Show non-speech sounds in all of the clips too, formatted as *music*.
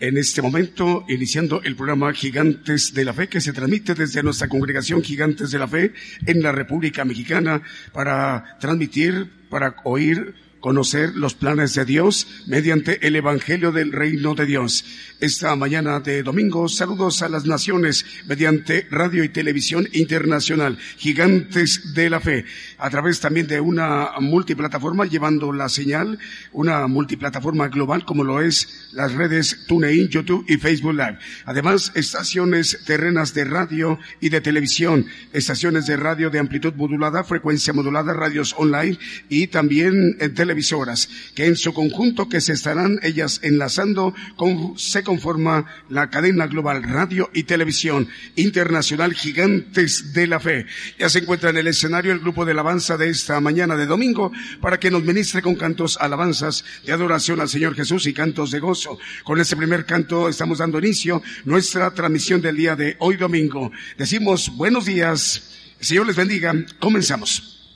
en este momento iniciando el programa Gigantes de la Fe que se transmite desde nuestra congregación Gigantes de la Fe en la República Mexicana para transmitir, para oír conocer los planes de Dios mediante el Evangelio del Reino de Dios. Esta mañana de domingo, saludos a las naciones mediante radio y televisión internacional, gigantes de la fe, a través también de una multiplataforma llevando la señal, una multiplataforma global como lo es las redes TuneIn, YouTube y Facebook Live. Además, estaciones terrenas de radio y de televisión, estaciones de radio de amplitud modulada, frecuencia modulada, radios online y también en televisoras, que en su conjunto que se estarán ellas enlazando con, se conforma la cadena global radio y televisión internacional Gigantes de la Fe. Ya se encuentra en el escenario el grupo de alabanza de esta mañana de domingo para que nos ministre con cantos alabanzas de adoración al Señor Jesús y cantos de gozo. Con este primer canto estamos dando inicio nuestra transmisión del día de hoy domingo. Decimos buenos días. Señor les bendiga. Comenzamos.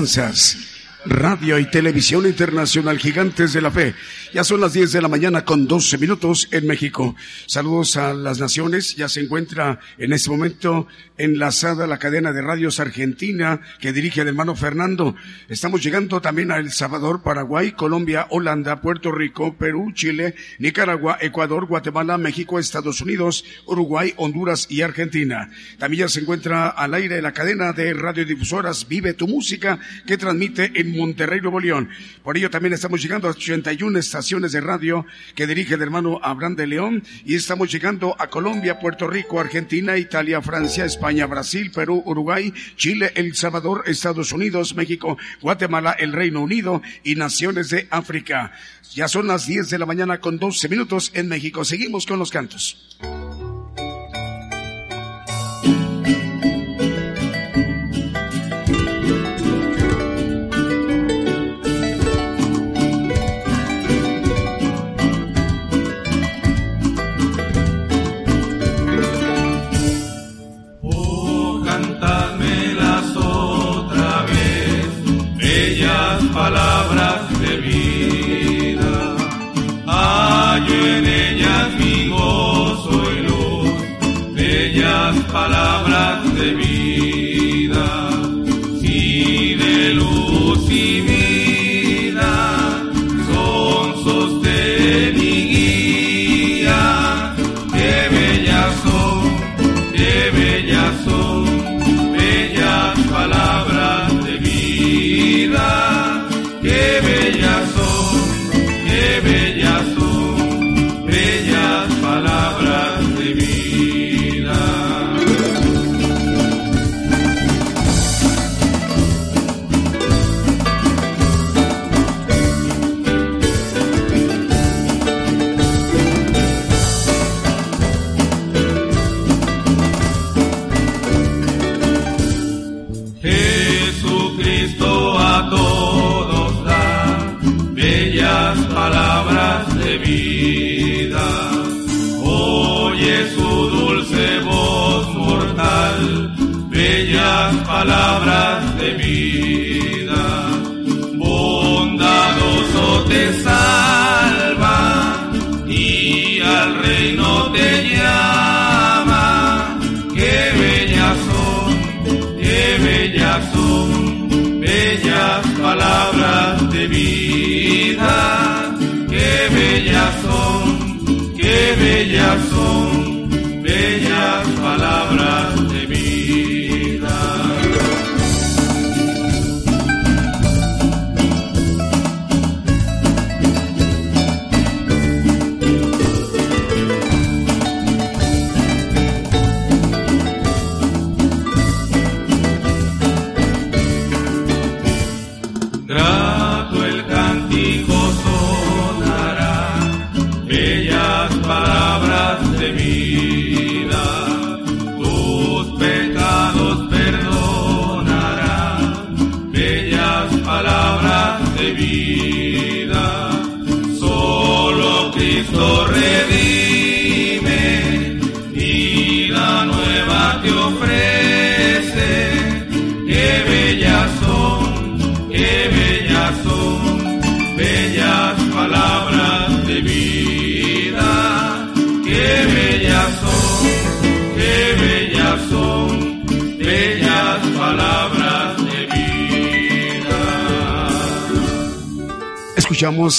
Alabanzas Radio y Televisión Internacional Gigantes de la Fe. Ya son las 10 de la mañana con 12 minutos en México. Saludos a las naciones. Ya se encuentra en este momento enlazada la cadena de radios argentina que dirige el hermano Fernando. Estamos llegando también a El Salvador, Paraguay, Colombia, Holanda, Puerto Rico, Perú, Chile, Nicaragua, Ecuador, Guatemala, México, Estados Unidos, Uruguay, Honduras y Argentina. También ya se encuentra al aire la cadena de radiodifusoras Vive tu Música que transmite en Monterrey, Nuevo León. Por ello también estamos llegando a 81 estaciones de radio que dirige el hermano Abraham de León y estamos llegando a Colombia, Puerto Rico, Argentina, Italia, Francia, España, Brasil, Perú, Uruguay, Chile, El Salvador, Estados Unidos, México, Guatemala, el Reino Unido y naciones de África. Ya son las 10 de la mañana con 12 minutos en México. Seguimos con los cantos.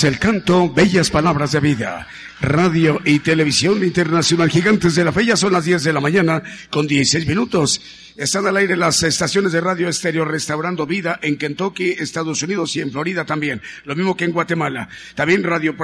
El canto Bellas Palabras de Vida. Radio y Televisión Internacional Gigantes de la Fe. Ya son las 10 de la mañana con 16 minutos. Están al aire las estaciones de radio estéreo Restaurando Vida en Kentucky, Estados Unidos y en Florida también. Lo mismo que en Guatemala. También Radio,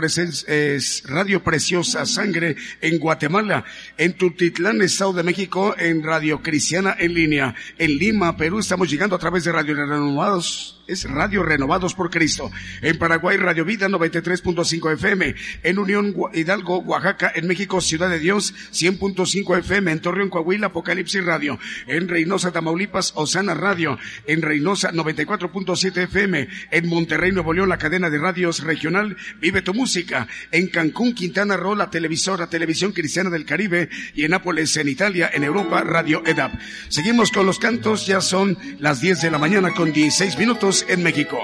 radio Preciosa Sangre en Guatemala. En Tutitlán, Estado de México, en Radio Cristiana en línea. En Lima, Perú, estamos llegando a través de Radio Renovados es Radio Renovados por Cristo. En Paraguay, Radio Vida 93.5 FM. En Unión Hidalgo, Oaxaca. En México, Ciudad de Dios 100.5 FM. En Torreón, Coahuila, Apocalipsis Radio. En Reynosa, Tamaulipas, Osana Radio, en Reynosa 94.7 FM, en Monterrey, Nuevo León, la cadena de radios regional Vive tu Música, en Cancún, Quintana Roo, la televisora Televisión Cristiana del Caribe y en Nápoles, en Italia, en Europa, Radio EDAP. Seguimos con los cantos, ya son las 10 de la mañana con 16 minutos en México.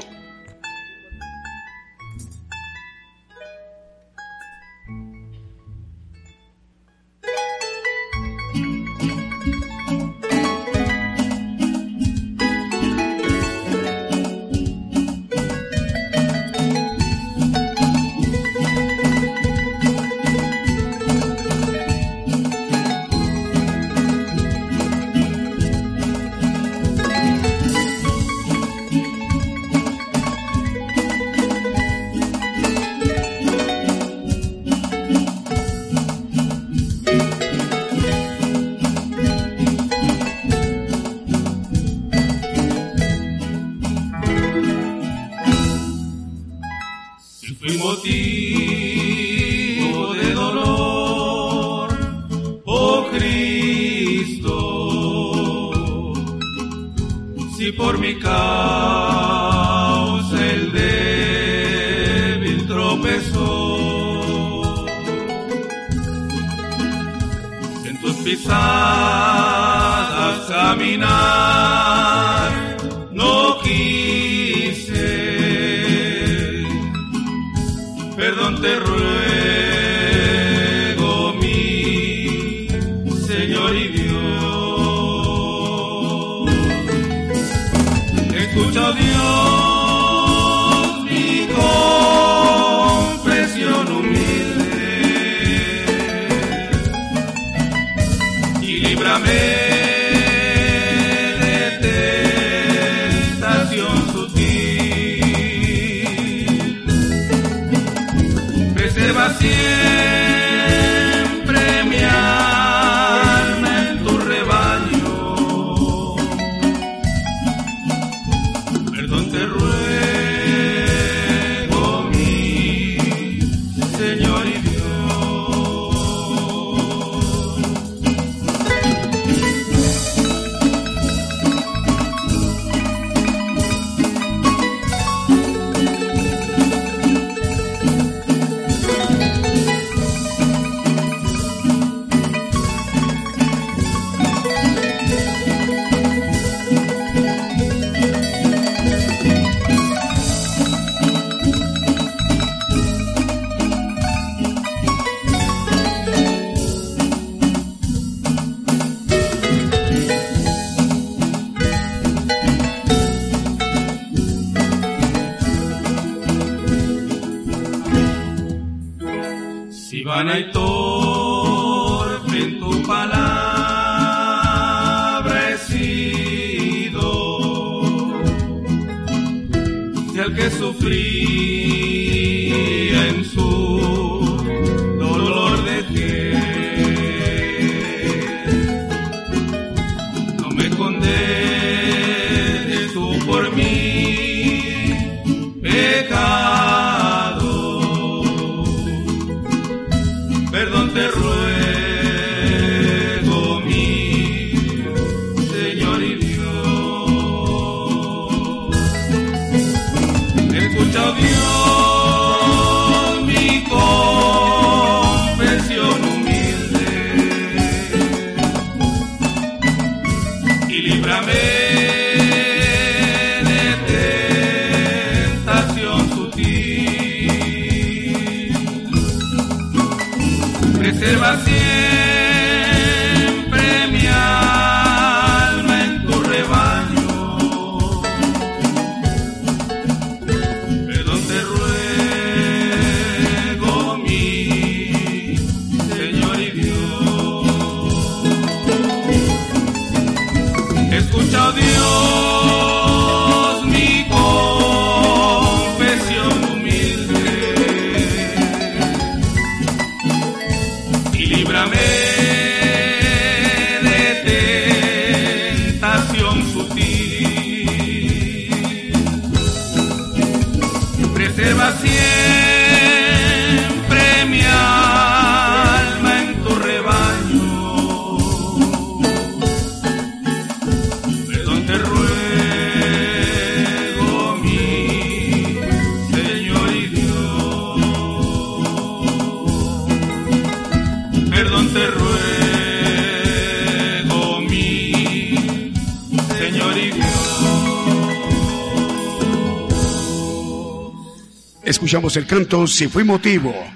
El canto Si fue motivo.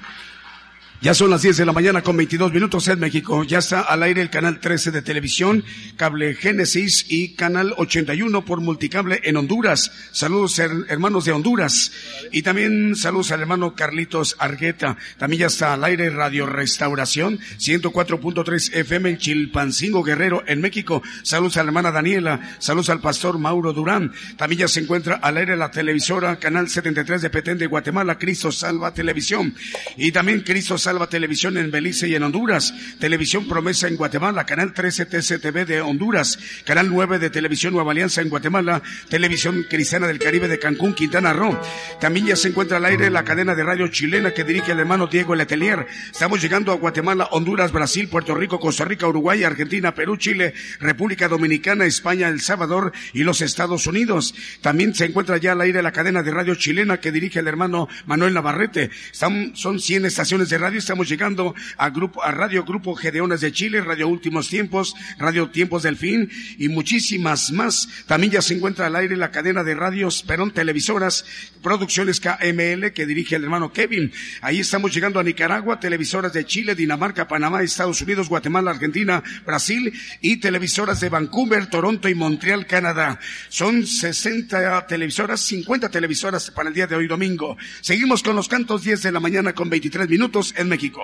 Ya son las 10 de la mañana con 22 minutos en México. Ya está al aire el canal 13 de televisión, cable Génesis y canal 81 por multicable en Honduras. Saludos her- hermanos de Honduras. Y también saludos al hermano Carlitos Argueta. También ya está al aire Radio Restauración 104.3 FM en Chilpancingo Guerrero en México. Saludos a la hermana Daniela. Saludos al pastor Mauro Durán. También ya se encuentra al aire la televisora canal 73 de Petén de Guatemala, Cristo Salva Televisión. Y también Cristo Salva Televisión en Belice y en Honduras, Televisión Promesa en Guatemala, Canal 13 TCTV de Honduras, Canal 9 de Televisión Nueva Alianza en Guatemala, Televisión Cristiana del Caribe de Cancún, Quintana Roo. También ya se encuentra al aire la cadena de radio chilena que dirige el hermano Diego Letelier. Estamos llegando a Guatemala, Honduras, Brasil, Puerto Rico, Costa Rica, Uruguay, Argentina, Perú, Chile, República Dominicana, España, El Salvador y los Estados Unidos. También se encuentra ya al aire la cadena de radio chilena que dirige el hermano Manuel Navarrete. son 100 estaciones de radio. Estamos llegando a, grupo, a Radio Grupo Gedeones de Chile, Radio Últimos Tiempos, Radio Tiempos del Fin y muchísimas más. También ya se encuentra al aire la cadena de radios Perón Televisoras, Producciones KML que dirige el hermano Kevin. Ahí estamos llegando a Nicaragua, televisoras de Chile, Dinamarca, Panamá, Estados Unidos, Guatemala, Argentina, Brasil y televisoras de Vancouver, Toronto y Montreal, Canadá. Son 60 televisoras, 50 televisoras para el día de hoy domingo. Seguimos con los cantos 10 de la mañana con 23 minutos México.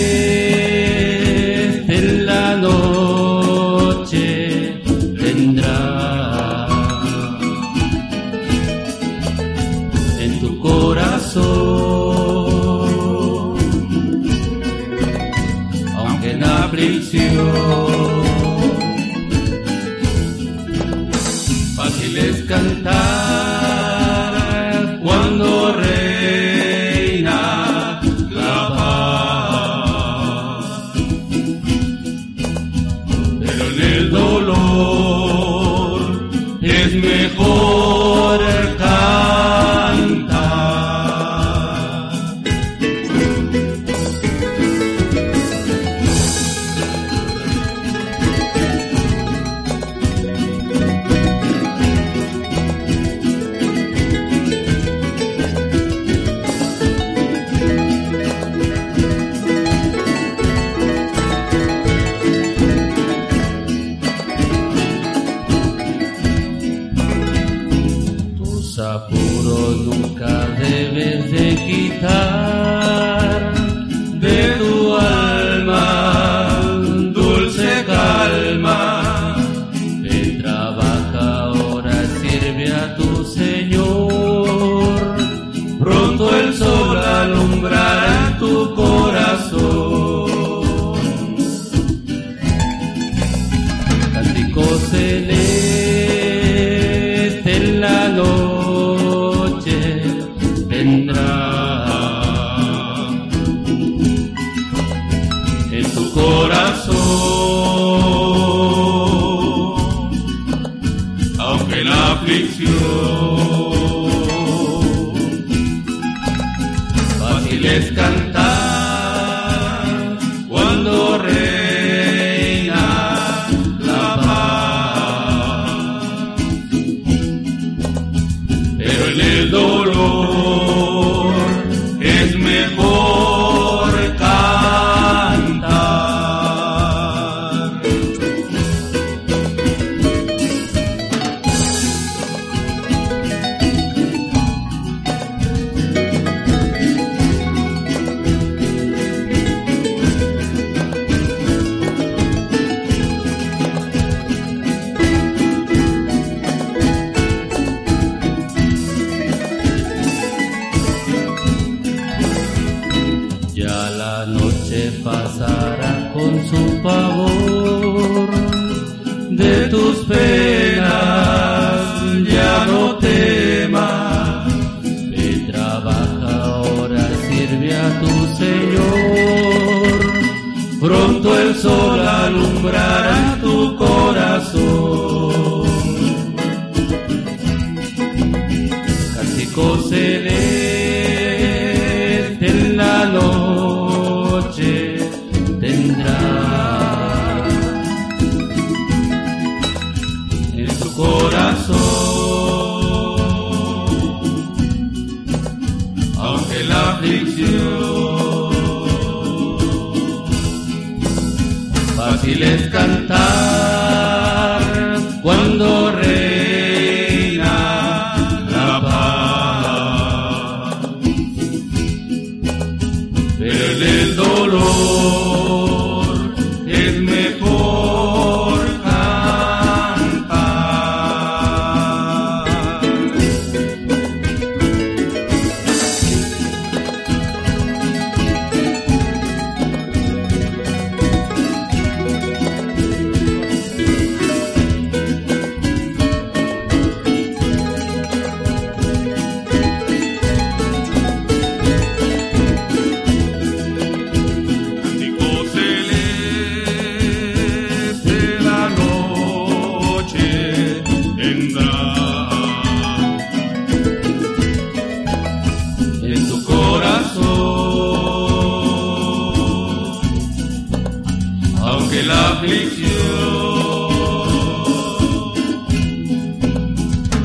aflicción.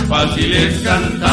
Fácil es cantar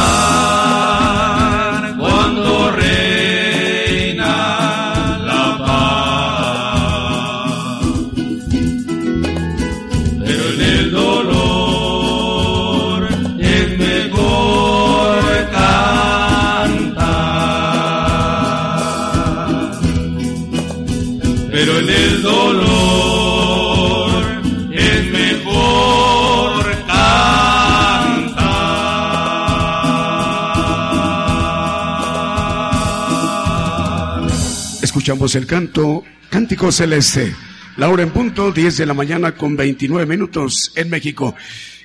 Escuchamos el canto Cántico Celeste. La hora en punto, 10 de la mañana con 29 minutos en México.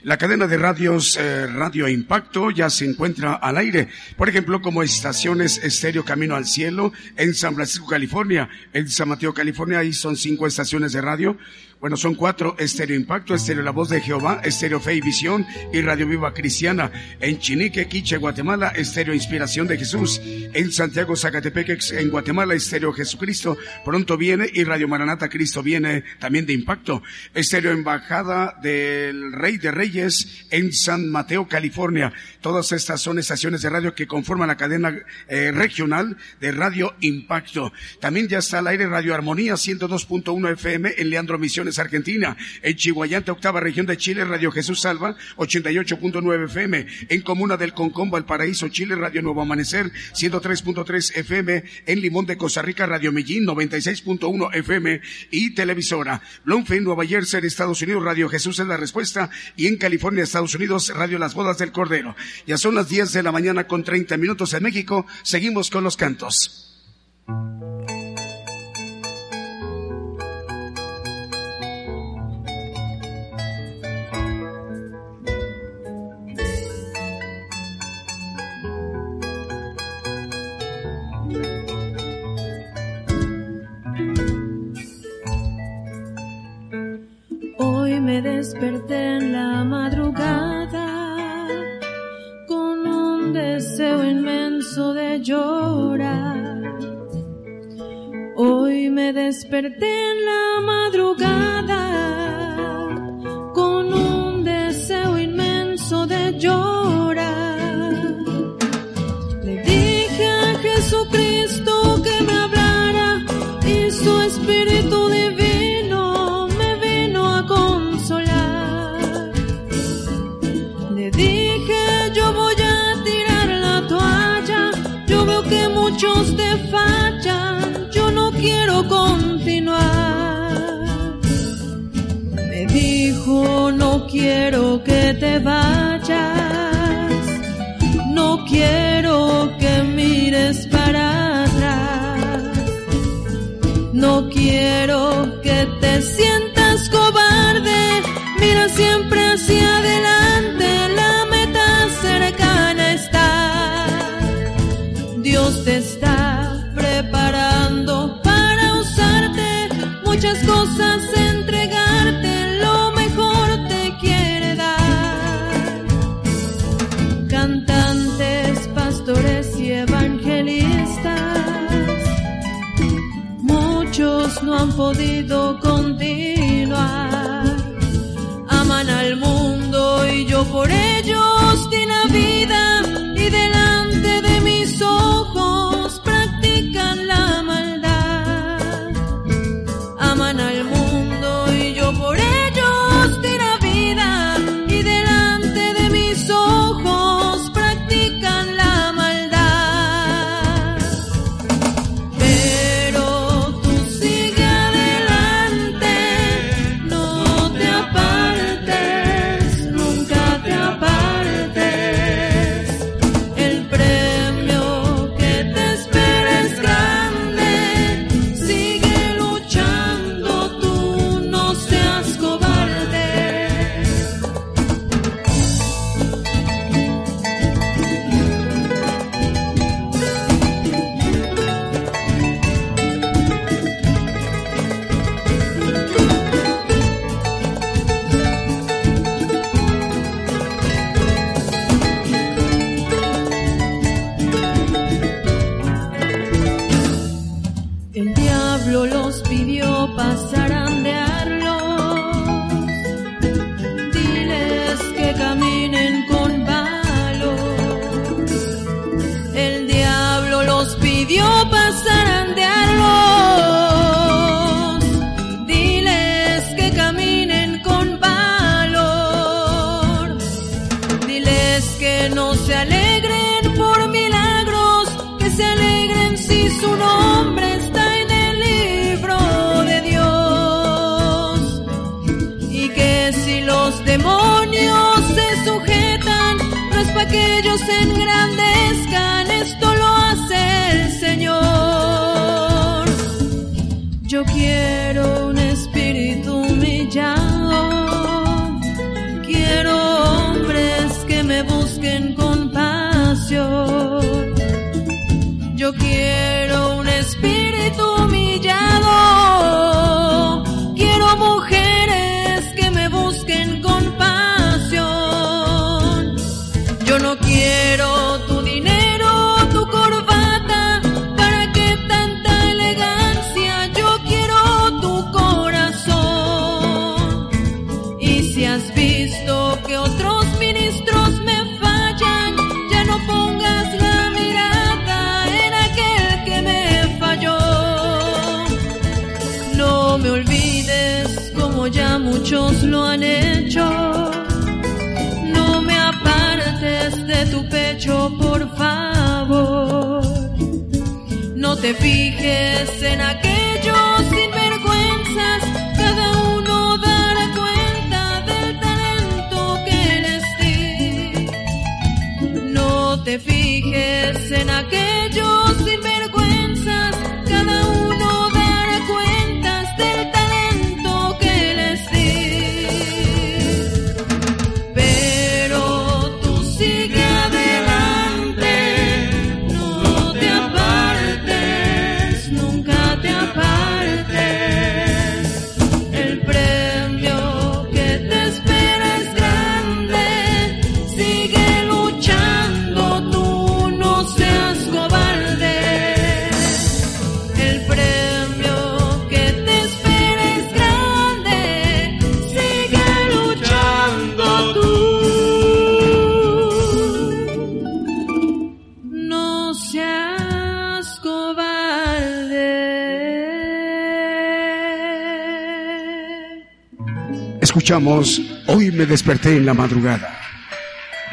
La cadena de radios eh, Radio Impacto ya se encuentra al aire. Por ejemplo, como estaciones Estéreo Camino al Cielo en San Francisco, California. En San Mateo, California, ahí son cinco estaciones de radio. Bueno, son cuatro, Estéreo Impacto, Estéreo La Voz de Jehová, Estéreo Fe y Visión y Radio Viva Cristiana. En Chinique, Quiche, Guatemala, Estéreo Inspiración de Jesús. En Santiago, Zacatepec, en Guatemala, Estéreo Jesucristo. Pronto viene y Radio Maranata Cristo viene también de Impacto. Estéreo Embajada del Rey de Reyes en San Mateo, California. Todas estas son estaciones de radio que conforman la cadena eh, regional de Radio Impacto. También ya está al aire Radio Armonía 102.1 FM en Leandro Misiones, Argentina. En Chihuayante, octava región de Chile, Radio Jesús Salva 88.9 FM. En Comuna del Concombo, Paraíso, Chile, Radio Nuevo Amanecer 103.3 FM. En Limón de Costa Rica, Radio Mellín 96.1 FM y televisora. Bloomfield, Nueva Jersey, Estados Unidos, Radio Jesús es la respuesta. Y en California, Estados Unidos, Radio Las Bodas del Cordero. Ya son las 10 de la mañana con 30 minutos en México. Seguimos con los cantos. Hoy me desperté en la madrugada deseo inmenso de llorar. Hoy me desperté en la madrugada con un deseo inmenso de llorar. Le dije a Jesucristo que me hablara y su espíritu quiero continuar. Me dijo no quiero que te vayas, no quiero que mires para atrás. No quiero que te sientas cobarde, mira siempre hacia adelante, la meta cercana está. Dios te está muchas cosas entregarte, lo mejor te quiere dar. Cantantes, pastores y evangelistas, muchos no han podido continuar. Aman al mundo y yo por ello. Hoy me desperté en la madrugada.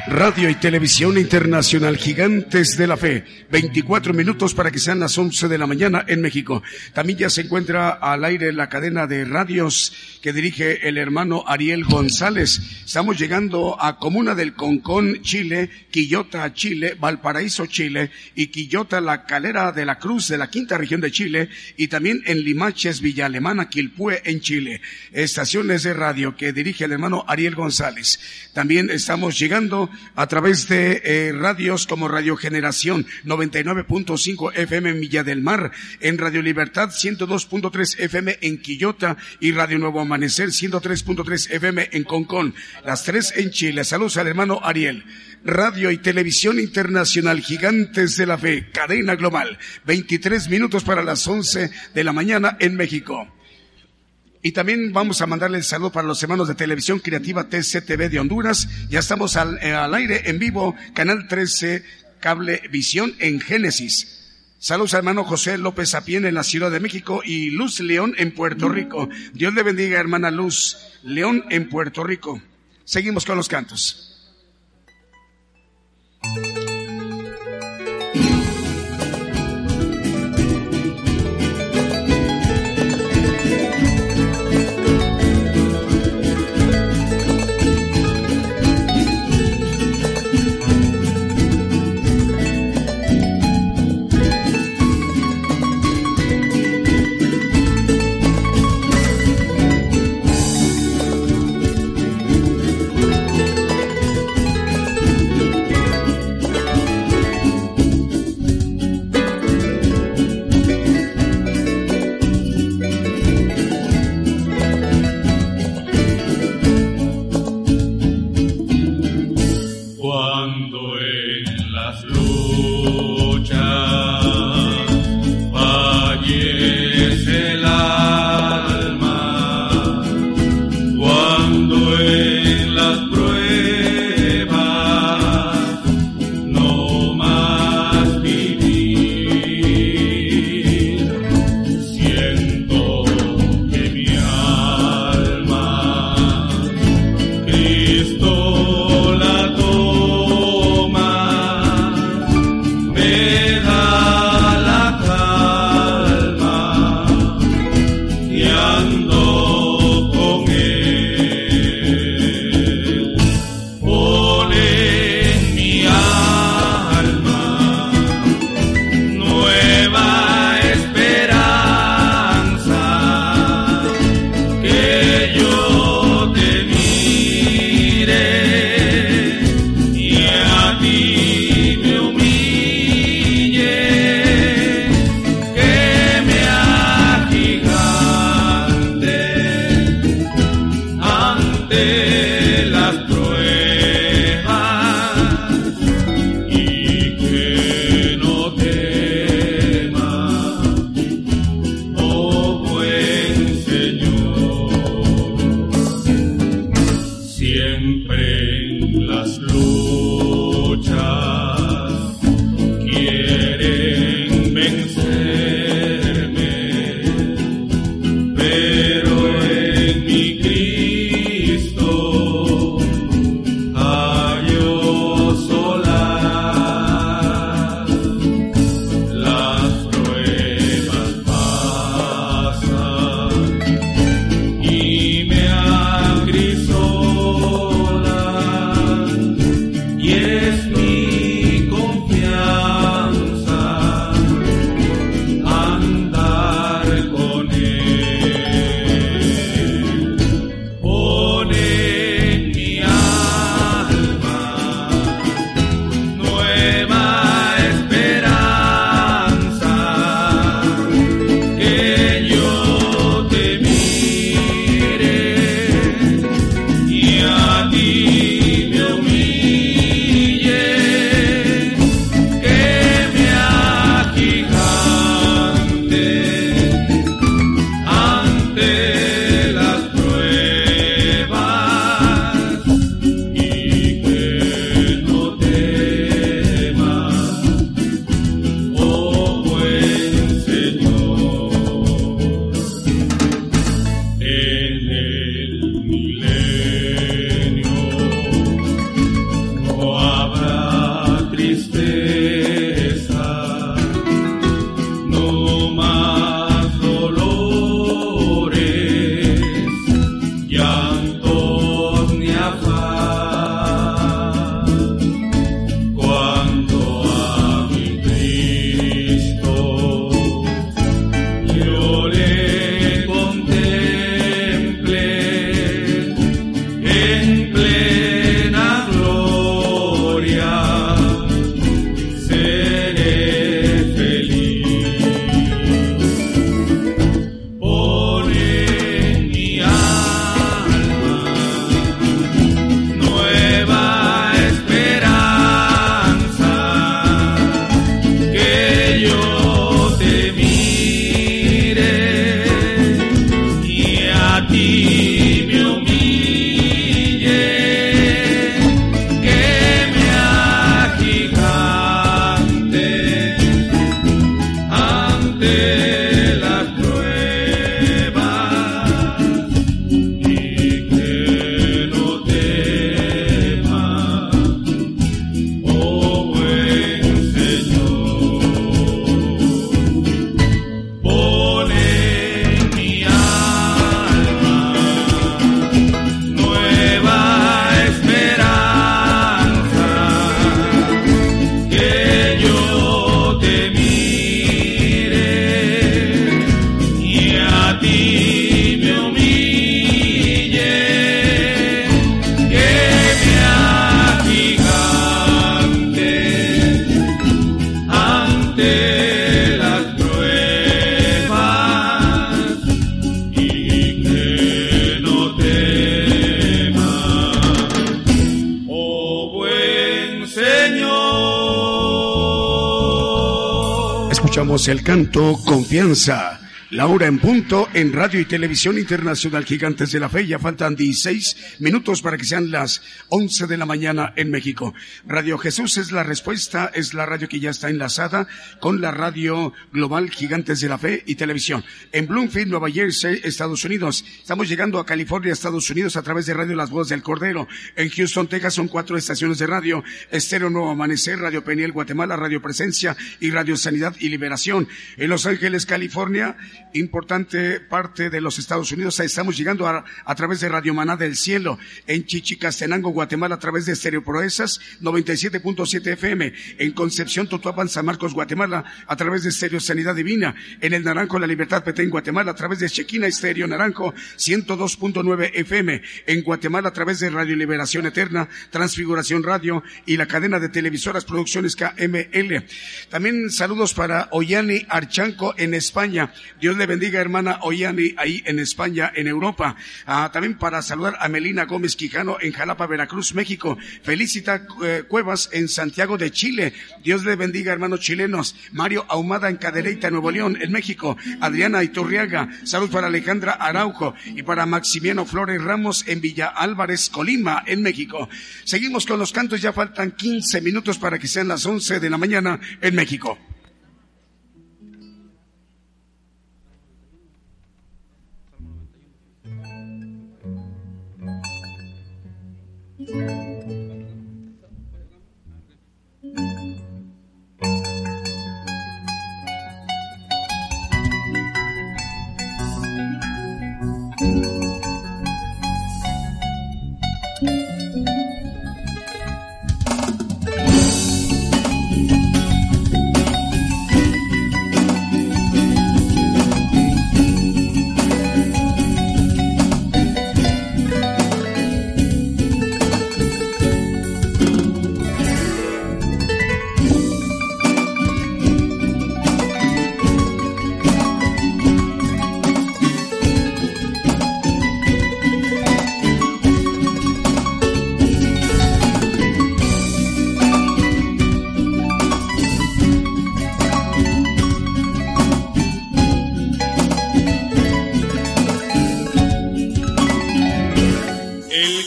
Radio y Televisión Internacional, Gigantes de la Fe. 24 minutos para que sean las 11 de la mañana en México. También ya se encuentra al aire la cadena de radios que dirige el hermano Ariel González. Estamos llegando a Comuna del Concón, Chile, Quillota, Chile, Valparaíso, Chile y Quillota, la Calera de la Cruz de la Quinta Región de Chile y también en Limaches, Villa Alemana, Quilpue, en Chile. Estaciones de radio que dirige el hermano Ariel González. También estamos llegando a través de eh, radios como Radio Generación 99.5 FM en Villa del Mar, en Radio Libertad 102.3 FM en Quillota y Radio Nuevo Amanecer 103.3 FM en Concón. Las tres en Chile. Saludos al hermano Ariel. Radio y Televisión Internacional Gigantes de la Fe, cadena global. 23 minutos para las 11 de la mañana en México. Y también vamos a mandarle el saludo para los hermanos de Televisión Creativa TCTV de Honduras. Ya estamos al, eh, al aire en vivo, Canal 13, Cable Visión en Génesis. Saludos hermano José López Apien en la Ciudad de México y Luz León en Puerto Rico. Dios le bendiga hermana Luz León en Puerto Rico. Seguimos con los cantos. El canto Confianza la hora en punto en Radio y Televisión Internacional Gigantes de la Fe. Ya faltan 16 minutos para que sean las 11 de la mañana en México. Radio Jesús es la respuesta, es la radio que ya está enlazada con la radio global Gigantes de la Fe y Televisión. En Bloomfield, Nueva Jersey, Estados Unidos. Estamos llegando a California, Estados Unidos a través de Radio Las Voces del Cordero. En Houston, Texas son cuatro estaciones de radio. Estéreo Nuevo Amanecer, Radio Peniel, Guatemala, Radio Presencia y Radio Sanidad y Liberación. En Los Ángeles, California, importante parte de los Estados Unidos. Estamos llegando a, través de Radio Maná del Cielo, en Chichicastenango, Guatemala, a través de Estereo Proezas 97.7 FM, en Concepción, Totuapan, San Marcos, Guatemala, a través de Estéreo Sanidad Divina, en el Naranjo, La Libertad, Petén, Guatemala, a través de Chequina Estéreo Naranjo, 102.9 FM, en Guatemala, a través de Radio Liberación Eterna, Transfiguración Radio y la cadena de televisoras Producciones KML. También saludos para Oyani Archanco en España. Dios le bendiga, hermana Oyani, ahí en España, en Europa. Ah, también para saludar a Melina Gómez Quijano en Jalapa, Veracruz, México. Felicita eh, Cuevas en Santiago de Chile. Dios le bendiga, hermanos chilenos. Mario Ahumada en Cadereyta, Nuevo León, en México. Adriana Iturriaga. Salud para Alejandra Araujo y para Maximiano Flores Ramos en Villa Álvarez, Colima, en México. Seguimos con los cantos. Ya faltan 15 minutos para que sean las 11 de la mañana en México.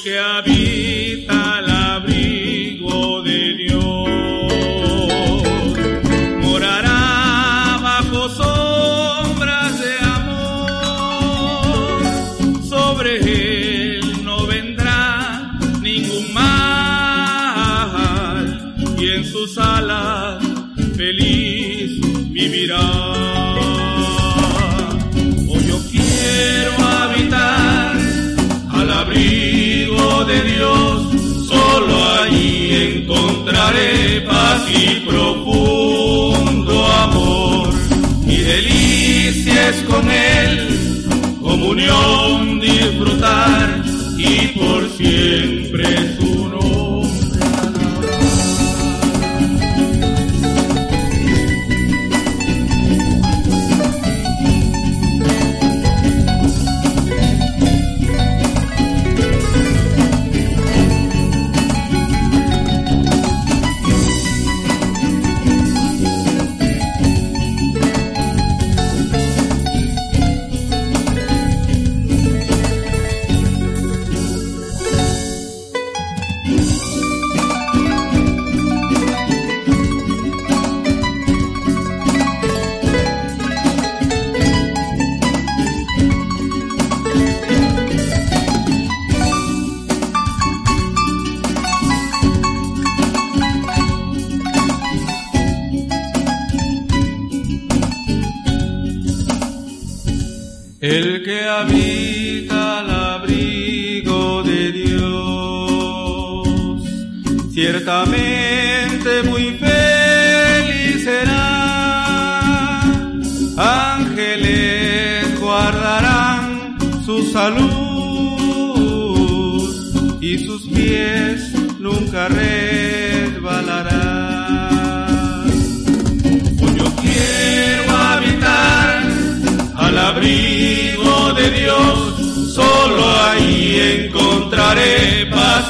que había. encontraré paz y profundo amor. Mi delicia es con Él, comunión disfrutar y por siempre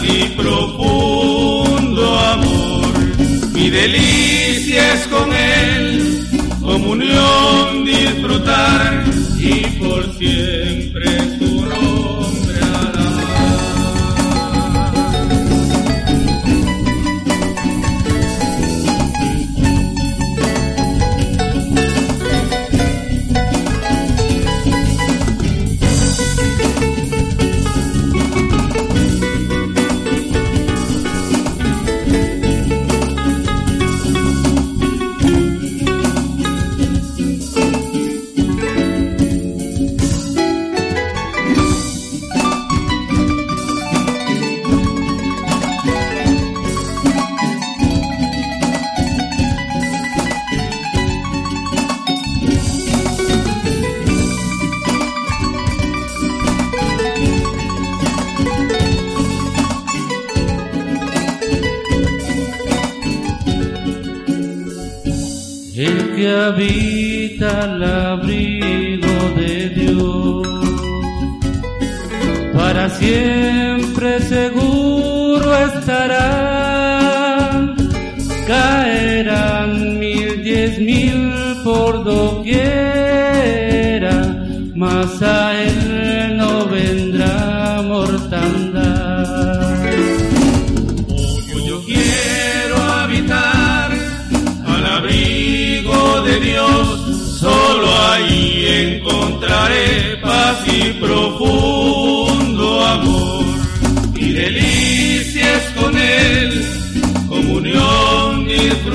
y profundo amor. Mi delicia es con Él, comunión disfrutar y por siempre.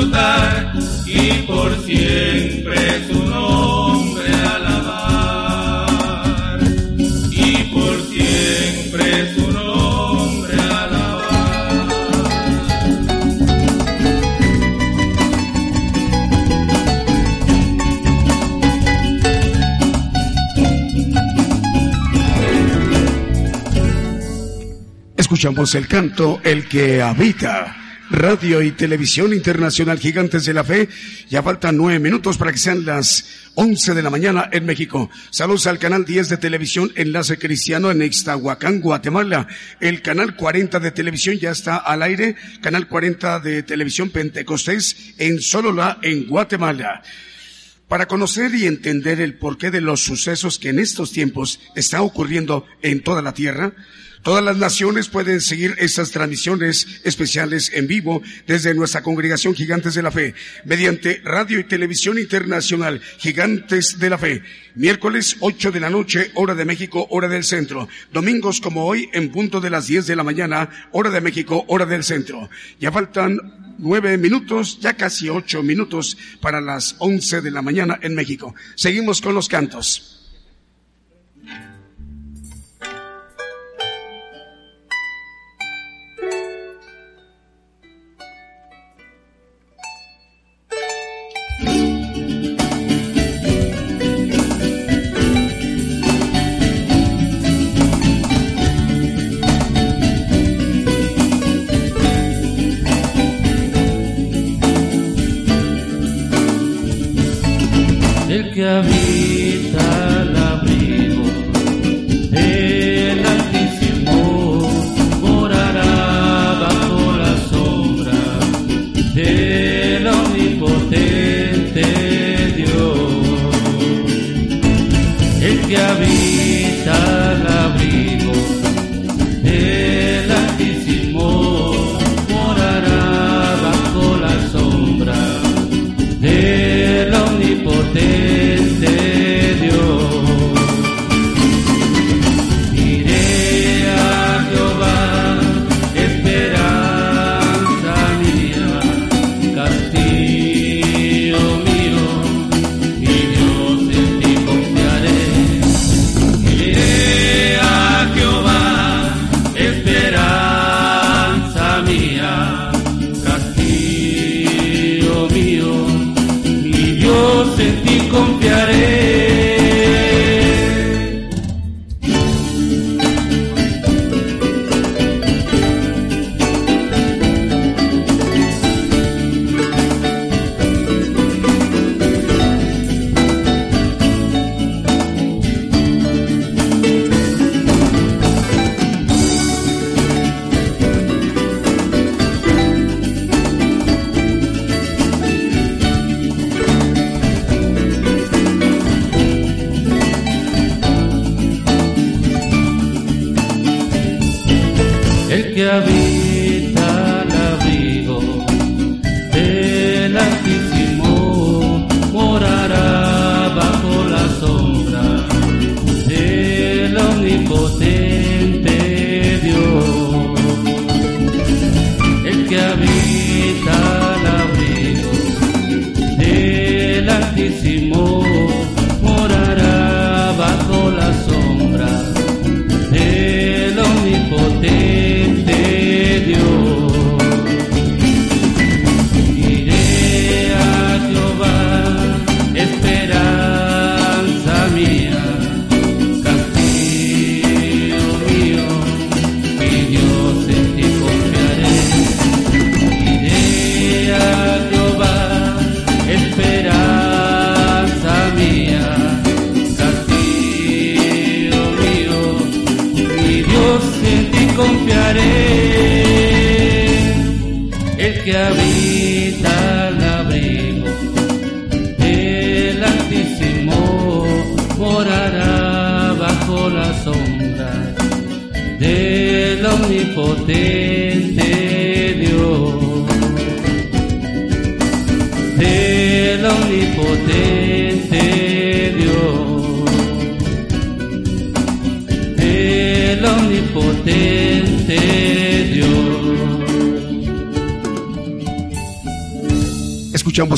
Disfrutar y por siempre su nombre alabar y por siempre su Escuchamos el canto El que habita. Radio y Televisión Internacional Gigantes de la Fe. Ya faltan nueve minutos para que sean las once de la mañana en México. Saludos al canal 10 de televisión Enlace Cristiano en Ixtahuacán, Guatemala. El canal 40 de televisión ya está al aire. Canal 40 de televisión Pentecostés en Solola, en Guatemala para conocer y entender el porqué de los sucesos que en estos tiempos está ocurriendo en toda la tierra, Todas las naciones pueden seguir estas transmisiones especiales en vivo desde nuestra congregación Gigantes de la Fe, mediante radio y televisión internacional Gigantes de la Fe. Miércoles 8 de la noche, hora de México, hora del centro. Domingos como hoy, en punto de las 10 de la mañana, hora de México, hora del centro. Ya faltan nueve minutos, ya casi ocho minutos para las once de la mañana en México. Seguimos con los cantos.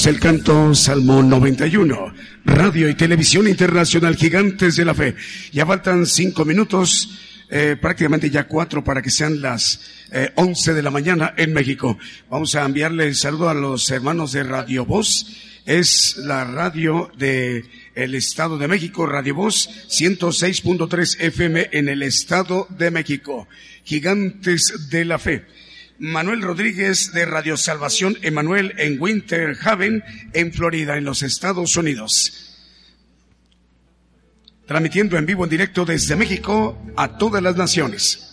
El canto Salmo 91, Radio y Televisión Internacional Gigantes de la Fe. Ya faltan cinco minutos, eh, prácticamente ya cuatro para que sean las eh, once de la mañana en México. Vamos a enviarle el saludo a los hermanos de Radio Voz. Es la radio de el Estado de México, Radio Voz 106.3 FM en el Estado de México. Gigantes de la Fe Manuel Rodríguez de Radio Salvación Emanuel en Winter Haven, en Florida, en los Estados Unidos. Transmitiendo en vivo, en directo desde México a todas las naciones.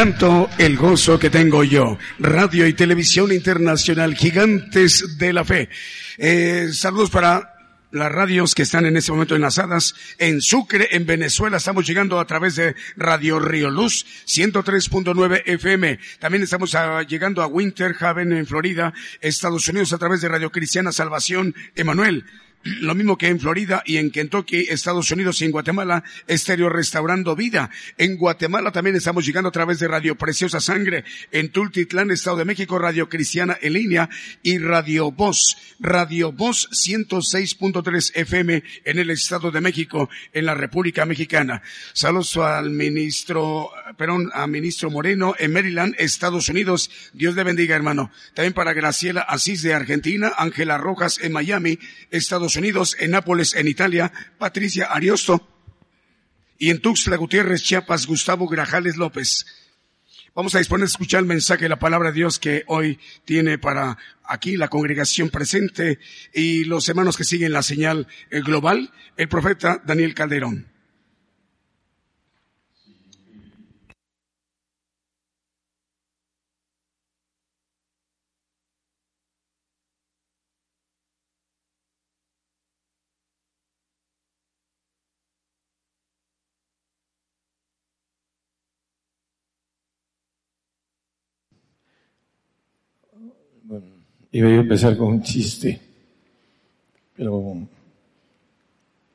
Canto El gozo que tengo yo. Radio y televisión internacional, gigantes de la fe. Eh, saludos para las radios que están en este momento enlazadas en Sucre, en Venezuela. Estamos llegando a través de Radio Río Luz, 103.9 FM. También estamos ah, llegando a Winter Haven en Florida, Estados Unidos, a través de Radio Cristiana Salvación Emanuel. Lo mismo que en Florida y en Kentucky, Estados Unidos y en Guatemala, Estéreo Restaurando Vida. En Guatemala también estamos llegando a través de Radio Preciosa Sangre. En Tultitlán, Estado de México, Radio Cristiana en línea y Radio Voz. Radio Voz 106.3 FM en el Estado de México, en la República Mexicana. Saludos al ministro, perdón, a ministro Moreno en Maryland, Estados Unidos. Dios le bendiga, hermano. También para Graciela Asís de Argentina, Ángela Rojas en Miami, Estados Unidos, en Nápoles, en Italia, Patricia Ariosto. Y en Tuxtla Gutiérrez, Chiapas, Gustavo Grajales López. Vamos a disponer a escuchar el mensaje de la palabra de Dios que hoy tiene para aquí la congregación presente y los hermanos que siguen la señal eh, global, el profeta Daniel Calderón. Iba a empezar con un chiste, pero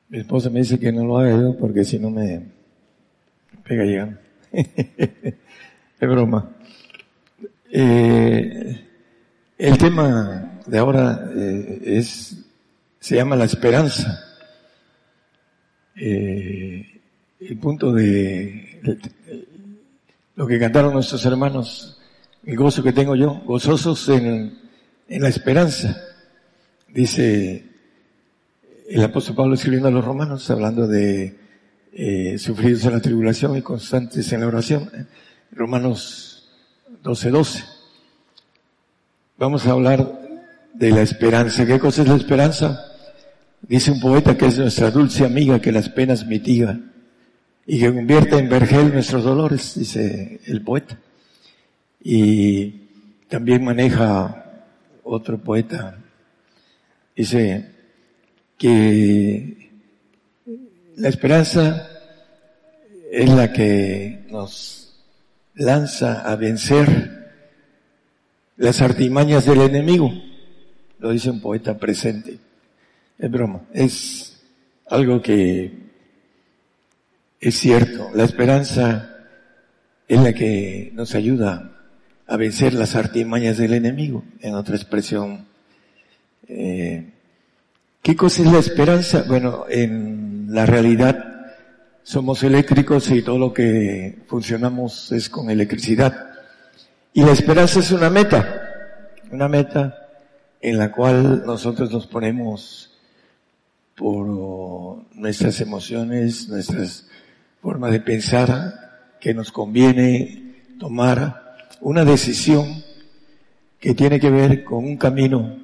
mi esposa me dice que no lo haga yo porque si no me pega ya. *laughs* es broma. Eh, el tema de ahora eh, es se llama la esperanza. Eh, el punto de, lo que cantaron nuestros hermanos, el gozo que tengo yo, gozosos en, en la esperanza, dice el apóstol Pablo escribiendo a los romanos, hablando de eh, sufridos en la tribulación y constantes en la oración, Romanos 12, 12. Vamos a hablar de la esperanza. ¿Qué cosa es la esperanza? Dice un poeta que es nuestra dulce amiga que las penas mitiga y que convierte en vergel nuestros dolores, dice el poeta. Y también maneja otro poeta. Dice que la esperanza es la que nos lanza a vencer las artimañas del enemigo. Lo dice un poeta presente. Es broma. Es algo que es cierto. La esperanza es la que nos ayuda a vencer las artimañas del enemigo, en otra expresión. Eh, ¿Qué cosa es la esperanza? Bueno, en la realidad somos eléctricos y todo lo que funcionamos es con electricidad. Y la esperanza es una meta, una meta en la cual nosotros nos ponemos por nuestras emociones, nuestras formas de pensar, que nos conviene tomar una decisión que tiene que ver con un camino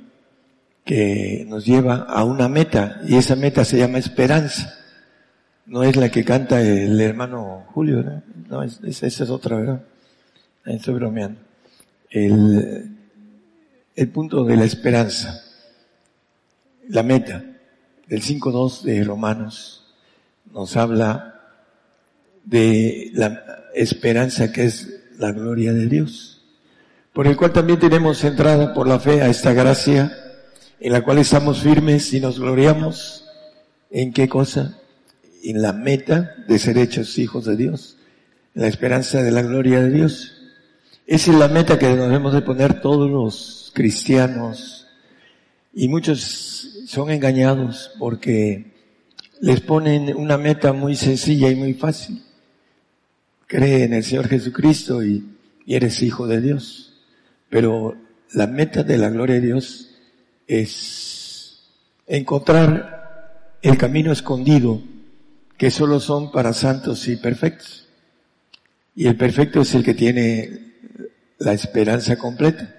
que nos lleva a una meta y esa meta se llama esperanza. No es la que canta el hermano Julio, ¿verdad? No, esa es otra, ¿verdad? Estoy bromeando. El, el punto de la esperanza, la meta del 5.2 de Romanos nos habla de la esperanza que es la gloria de Dios, por el cual también tenemos entrada por la fe a esta gracia en la cual estamos firmes y nos gloriamos. ¿En qué cosa? En la meta de ser hechos hijos de Dios, en la esperanza de la gloria de Dios. Esa es la meta que debemos de poner todos los cristianos y muchos son engañados porque les ponen una meta muy sencilla y muy fácil. Cree en el Señor Jesucristo y, eres hijo de Dios. Pero la meta de la gloria de Dios es encontrar el camino escondido que solo son para santos y perfectos. Y el perfecto es el que tiene la esperanza completa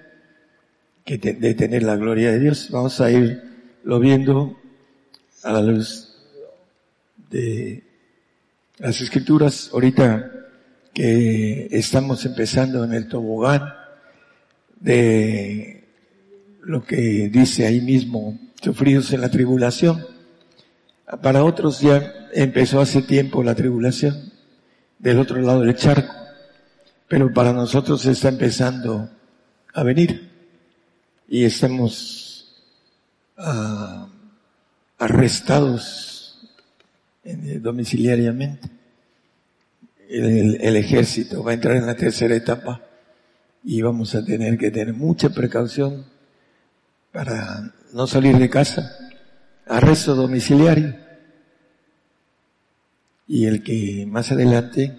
que de tener la gloria de Dios. Vamos a irlo viendo a la luz de las escrituras. Ahorita que estamos empezando en el tobogán de lo que dice ahí mismo, sufridos en la tribulación. Para otros ya empezó hace tiempo la tribulación del otro lado del charco, pero para nosotros está empezando a venir y estamos uh, arrestados eh, domiciliariamente. El, ejército va a entrar en la tercera etapa y vamos a tener que tener mucha precaución para no salir de casa. Arresto domiciliario. Y el que más adelante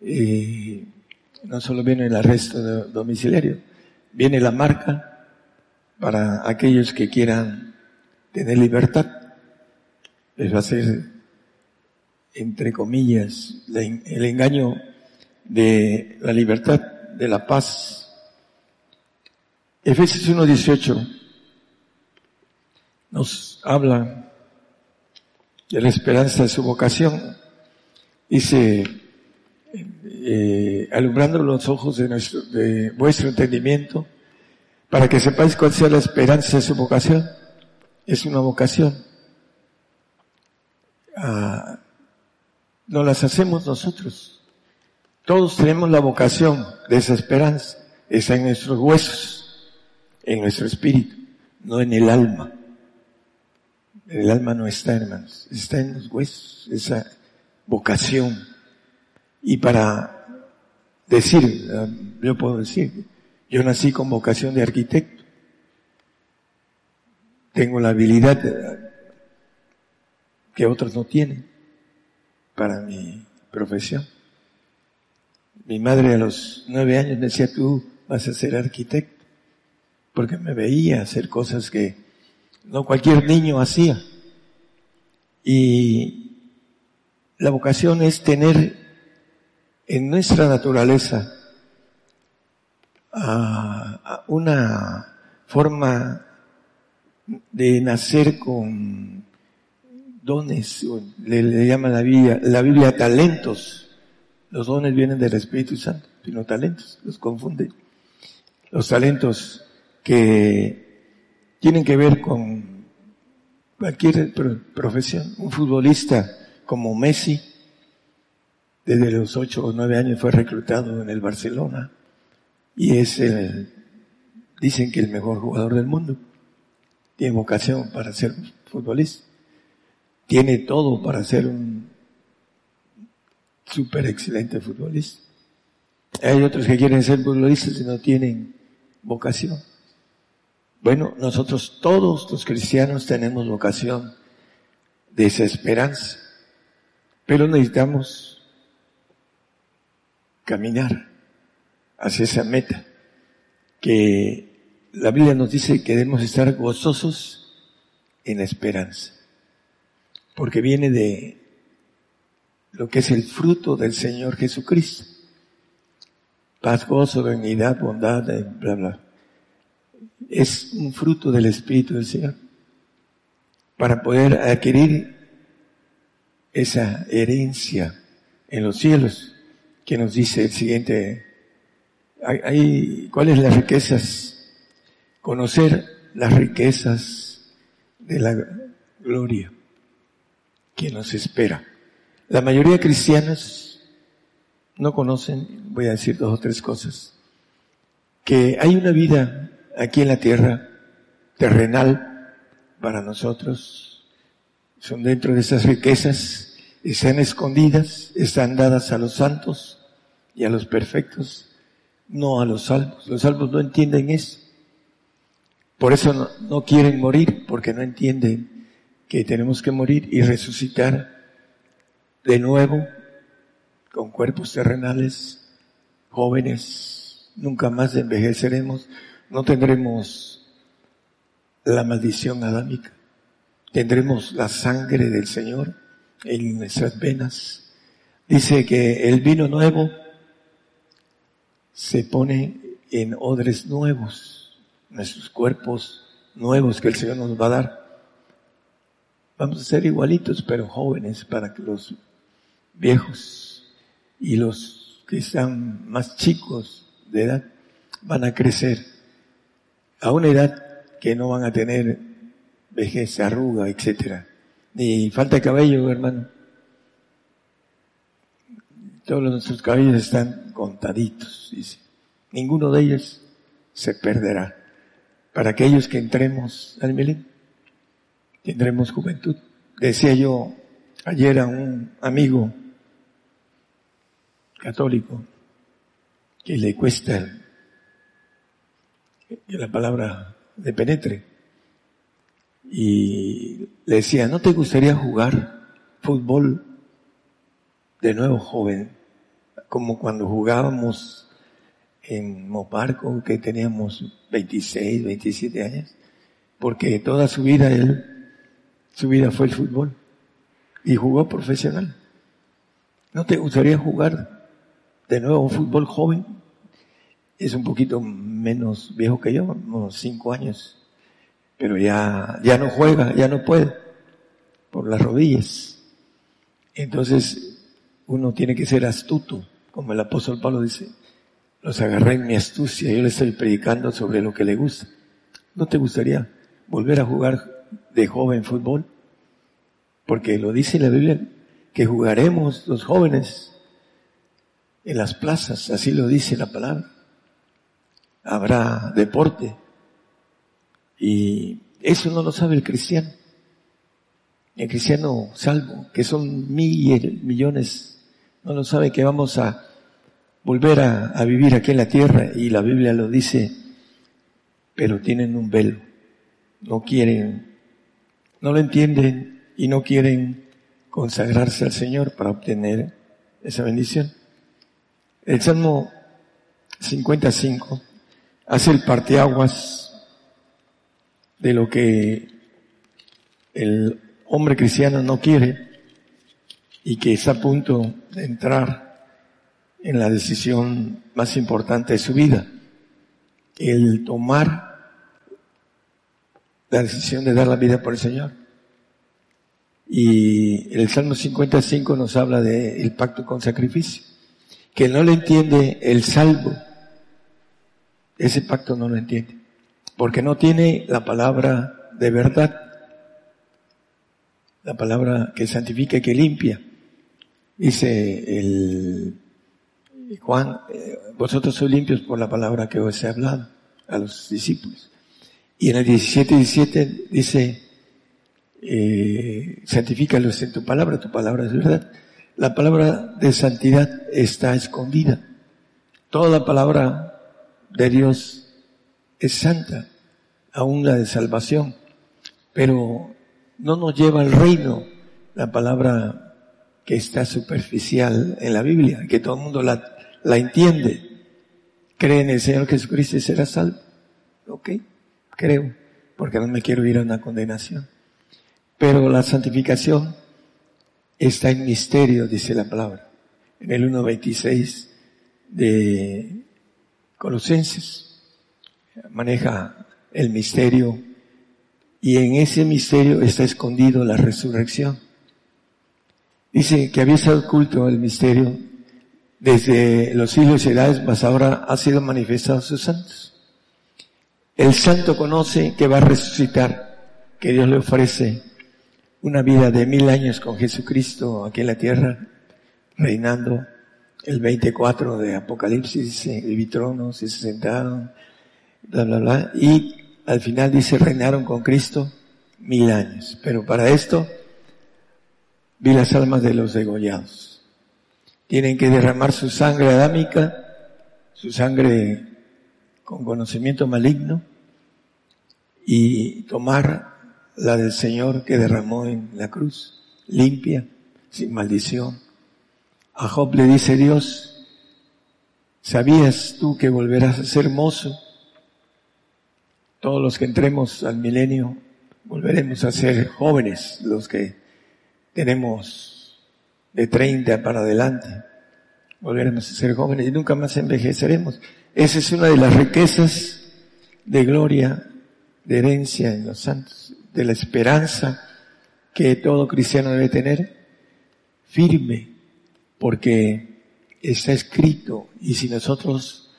eh, no solo viene el arresto domiciliario, viene la marca para aquellos que quieran tener libertad. Les va a ser, entre comillas, el engaño de la libertad, de la paz. Efesios 1.18 nos habla de la esperanza de su vocación. Dice, eh, alumbrando los ojos de, nuestro, de vuestro entendimiento, para que sepáis cuál sea la esperanza de su vocación. Es una vocación. No las hacemos nosotros. Todos tenemos la vocación de esa esperanza. Está en nuestros huesos, en nuestro espíritu, no en el alma. El alma no está, hermanos, está en los huesos, esa vocación. Y para decir, ah, yo puedo decir, yo nací con vocación de arquitecto. Tengo la habilidad que otros no tienen para mi profesión. Mi madre a los nueve años me decía, tú vas a ser arquitecto, porque me veía hacer cosas que no cualquier niño hacía. Y la vocación es tener en nuestra naturaleza a, una forma de nacer con dones, le, llama la Biblia, la Biblia talentos. Los dones vienen del Espíritu Santo, sino talentos, los confunden. los talentos que tienen que ver con cualquier profesión. Un futbolista como Messi, desde los ocho o nueve años fue reclutado en el Barcelona y es el, dicen que el mejor jugador del mundo. Tiene vocación para ser futbolista. Tiene todo para ser un súper excelente futbolista. Hay otros que quieren ser futbolistas y no tienen vocación. Bueno, nosotros todos los cristianos tenemos vocación de esa esperanza, pero necesitamos caminar hacia esa meta que la Biblia nos dice que debemos estar gozosos en la esperanza, porque viene de lo que es el fruto del Señor Jesucristo paz, gozo, benignidad, bondad, eh, bla, bla. Es un fruto del Espíritu del Señor. Para poder adquirir esa herencia en los cielos, que nos dice el siguiente, hay, ¿cuáles las riquezas? Conocer las riquezas de la gloria que nos espera. La mayoría de cristianos no conocen, voy a decir dos o tres cosas, que hay una vida aquí en la tierra terrenal para nosotros, son dentro de esas riquezas, están escondidas, están dadas a los santos y a los perfectos, no a los salvos. Los salvos no entienden eso. Por eso no, no quieren morir, porque no entienden que tenemos que morir y resucitar de nuevo con cuerpos terrenales, jóvenes, nunca más envejeceremos, no tendremos la maldición adámica, tendremos la sangre del Señor en nuestras venas. Dice que el vino nuevo se pone en odres nuevos, nuestros cuerpos nuevos que el Señor nos va a dar. Vamos a ser igualitos, pero jóvenes, para que los viejos y los que están más chicos de edad van a crecer a una edad que no van a tener vejez, arruga, etcétera, ni falta de cabello, hermano. Todos nuestros cabellos están contaditos, dice. Ninguno de ellos se perderá. Para aquellos que entremos al milenio, tendremos juventud. Decía yo ayer a un amigo católico que le cuesta que la palabra le penetre. Y le decía, ¿no te gustaría jugar fútbol de nuevo joven? Como cuando jugábamos en Moparco, que teníamos 26, 27 años. Porque toda su vida él, su vida fue el fútbol. Y jugó profesional. ¿No te gustaría jugar de nuevo un fútbol joven. Es un poquito menos viejo que yo, unos cinco años. Pero ya, ya no juega, ya no puede. Por las rodillas. Entonces, uno tiene que ser astuto. Como el apóstol Pablo dice, los agarré en mi astucia. Yo le estoy predicando sobre lo que le gusta. ¿No te gustaría volver a jugar de joven fútbol? Porque lo dice la Biblia, que jugaremos los jóvenes en las plazas, así lo dice la palabra. Habrá deporte. Y eso no lo sabe el cristiano. El cristiano salvo, que son mil millones, no lo sabe que vamos a volver a, a vivir aquí en la tierra y la Biblia lo dice, pero tienen un velo. No quieren, no lo entienden y no quieren consagrarse al Señor para obtener esa bendición. El Salmo 55 hace el parteaguas de lo que el hombre cristiano no quiere y que está a punto de entrar en la decisión más importante de su vida, el tomar la decisión de dar la vida por el Señor. Y el Salmo 55 nos habla del pacto con sacrificio que no le entiende el salvo, ese pacto no lo entiende, porque no tiene la palabra de verdad, la palabra que santifica y que limpia. Dice el Juan, eh, vosotros sois limpios por la palabra que os he hablado a los discípulos. Y en el 17 17 dice, eh, santifícalos en tu palabra, tu palabra es verdad. La palabra de santidad está escondida. Toda la palabra de Dios es santa, aún la de salvación, pero no nos lleva al reino la palabra que está superficial en la Biblia, que todo el mundo la, la entiende. Cree en el Señor Jesucristo y será salvo. Ok, creo, porque no me quiero ir a una condenación. Pero la santificación está en misterio, dice la palabra. En el 1.26 de Colosenses maneja el misterio y en ese misterio está escondido la resurrección. Dice que había estado oculto el misterio desde los siglos y edades, mas ahora ha sido manifestado a sus santos. El santo conoce que va a resucitar, que Dios le ofrece una vida de mil años con Jesucristo aquí en la tierra, reinando. El 24 de Apocalipsis dice, vi tronos, se sentaron, bla, bla, bla. Y al final dice, reinaron con Cristo mil años. Pero para esto, vi las almas de los degollados. Tienen que derramar su sangre adámica, su sangre con conocimiento maligno, y tomar la del Señor que derramó en la cruz, limpia, sin maldición. A Job le dice Dios, ¿sabías tú que volverás a ser mozo? Todos los que entremos al milenio volveremos a ser jóvenes, los que tenemos de 30 para adelante. Volveremos a ser jóvenes y nunca más envejeceremos. Esa es una de las riquezas de gloria, de herencia en los santos de la esperanza que todo cristiano debe tener firme, porque está escrito y si nosotros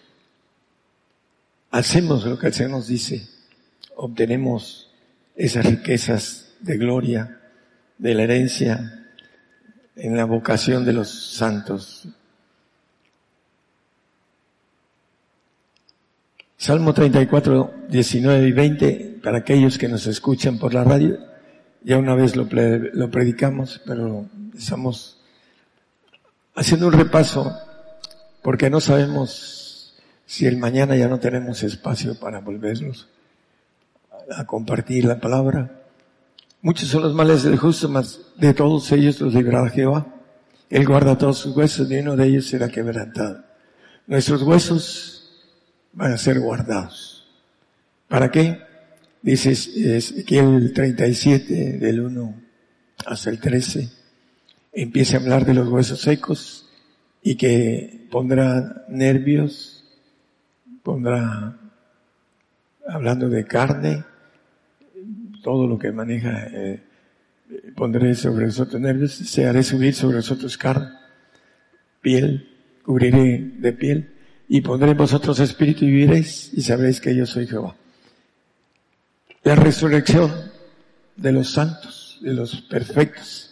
hacemos lo que el Señor nos dice, obtenemos esas riquezas de gloria, de la herencia en la vocación de los santos. Salmo 34, 19 y 20 para aquellos que nos escuchan por la radio, ya una vez lo, lo predicamos, pero estamos haciendo un repaso porque no sabemos si el mañana ya no tenemos espacio para volvernos a compartir la palabra. Muchos son los males del justo, mas de todos ellos los librará Jehová. Él guarda todos sus huesos, y uno de ellos será quebrantado. Nuestros huesos van a ser guardados. ¿Para qué? Dice Ezequiel 37 del 1 hasta el 13, empieza a hablar de los huesos secos y que pondrá nervios, pondrá, hablando de carne, todo lo que maneja, eh, pondré sobre los otros nervios, se haré subir sobre los otros carne, piel, cubriré de piel, y pondré en vosotros espíritu y viviréis, y sabréis que yo soy Jehová la resurrección de los santos, de los perfectos,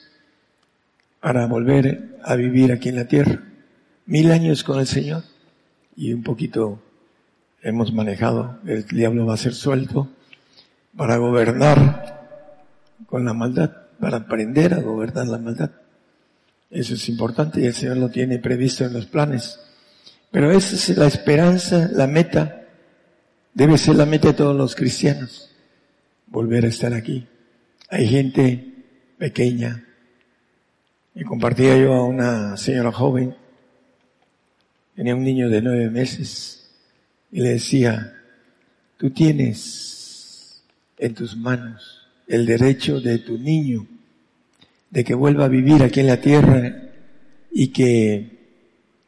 para volver a vivir aquí en la tierra. Mil años con el Señor y un poquito hemos manejado, el diablo va a ser suelto para gobernar con la maldad, para aprender a gobernar la maldad. Eso es importante y el Señor lo tiene previsto en los planes. Pero esa es la esperanza, la meta, debe ser la meta de todos los cristianos volver a estar aquí. Hay gente pequeña. Y compartía yo a una señora joven, tenía un niño de nueve meses, y le decía, tú tienes en tus manos el derecho de tu niño de que vuelva a vivir aquí en la tierra y que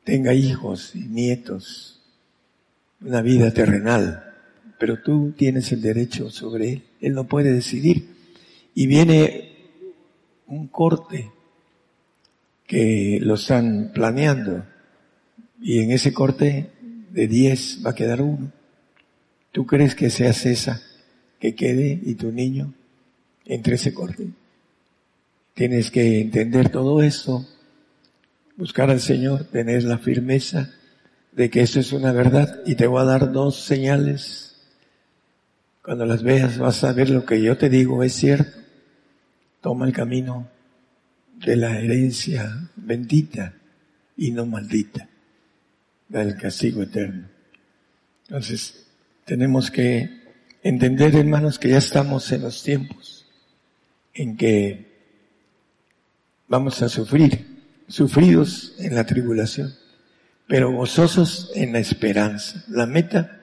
tenga hijos y nietos, una vida terrenal pero tú tienes el derecho sobre él. Él no puede decidir. Y viene un corte que lo están planeando. Y en ese corte de 10 va a quedar uno. ¿Tú crees que seas esa que quede y tu niño entre ese corte? Tienes que entender todo esto, buscar al Señor, tener la firmeza de que eso es una verdad y te voy a dar dos señales. Cuando las veas vas a ver lo que yo te digo es cierto. Toma el camino de la herencia bendita y no maldita, del castigo eterno. Entonces, tenemos que entender, hermanos, que ya estamos en los tiempos en que vamos a sufrir, sufridos en la tribulación, pero gozosos en la esperanza. La meta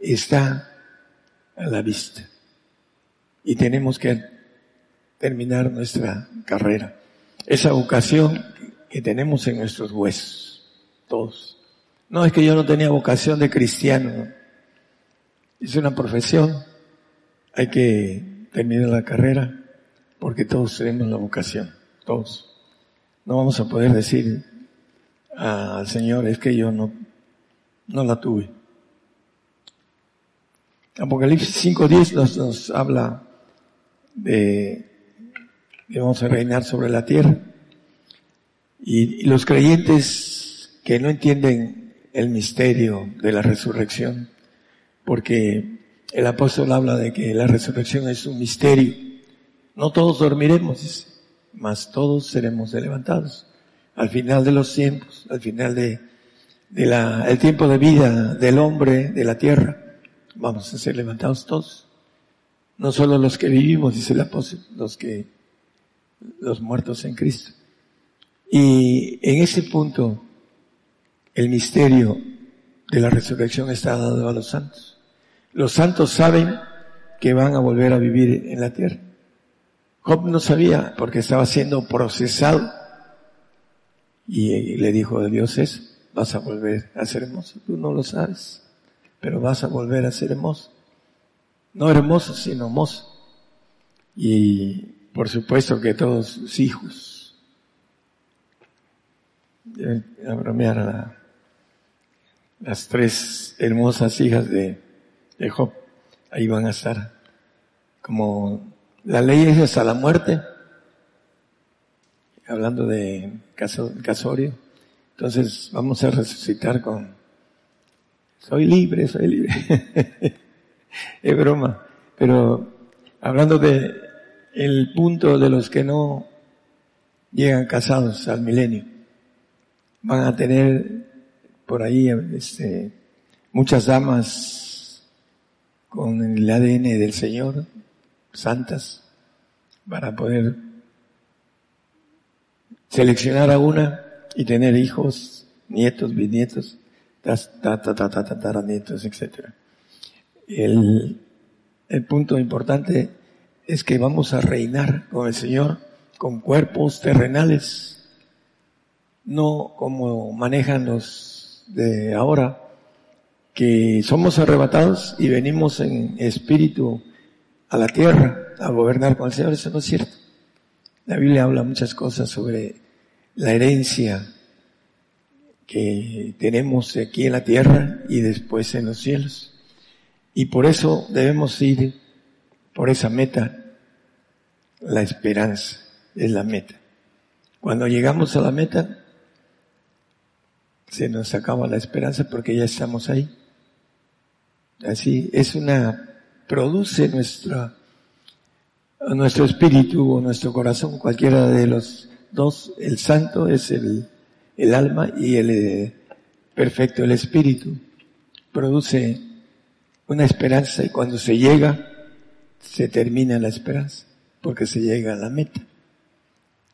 está a la vista y tenemos que terminar nuestra carrera. Esa vocación que tenemos en nuestros huesos, todos. No es que yo no tenía vocación de cristiano, es una profesión, hay que terminar la carrera porque todos tenemos la vocación, todos. No vamos a poder decir al Señor, es que yo no, no la tuve. Apocalipsis 5.10 nos, nos habla de que vamos a reinar sobre la tierra. Y, los creyentes que no entienden el misterio de la resurrección, porque el apóstol habla de que la resurrección es un misterio. No todos dormiremos, mas todos seremos levantados. Al final de los tiempos, al final de, la, el tiempo de vida del hombre, de la tierra, vamos a ser levantados todos. No solo los que vivimos, dice el apóstol, los que, los muertos en Cristo. Y en ese punto, el misterio de la resurrección está dado a los santos. Los santos saben que van a volver a vivir en la tierra. Job no sabía porque estaba siendo procesado. Y le dijo a Dios es, vas a volver a ser hermoso. Tú no lo sabes, pero vas a volver a ser hermoso. No hermoso, sino hermoso. Y por supuesto que todos sus hijos a bromear a las tres hermosas hijas de Job. Ahí van a estar. Como la ley es hasta la muerte, hablando de casorio, entonces vamos a resucitar con soy libre, soy libre. *laughs* es broma. Pero hablando de el punto de los que no llegan casados al milenio van a tener por ahí este, muchas damas con el ADN del Señor, santas, para poder seleccionar a una y tener hijos, nietos, bisnietos, nietos, etc. El, el punto importante es que vamos a reinar con el Señor con cuerpos terrenales no como manejan los de ahora, que somos arrebatados y venimos en espíritu a la tierra a gobernar con el Señor. Eso no es cierto. La Biblia habla muchas cosas sobre la herencia que tenemos aquí en la tierra y después en los cielos. Y por eso debemos ir por esa meta. La esperanza es la meta. Cuando llegamos a la meta, se nos acaba la esperanza porque ya estamos ahí. Así es una, produce nuestra, nuestro espíritu o nuestro corazón, cualquiera de los dos, el santo es el, el alma y el eh, perfecto, el espíritu. Produce una esperanza y cuando se llega, se termina la esperanza, porque se llega a la meta.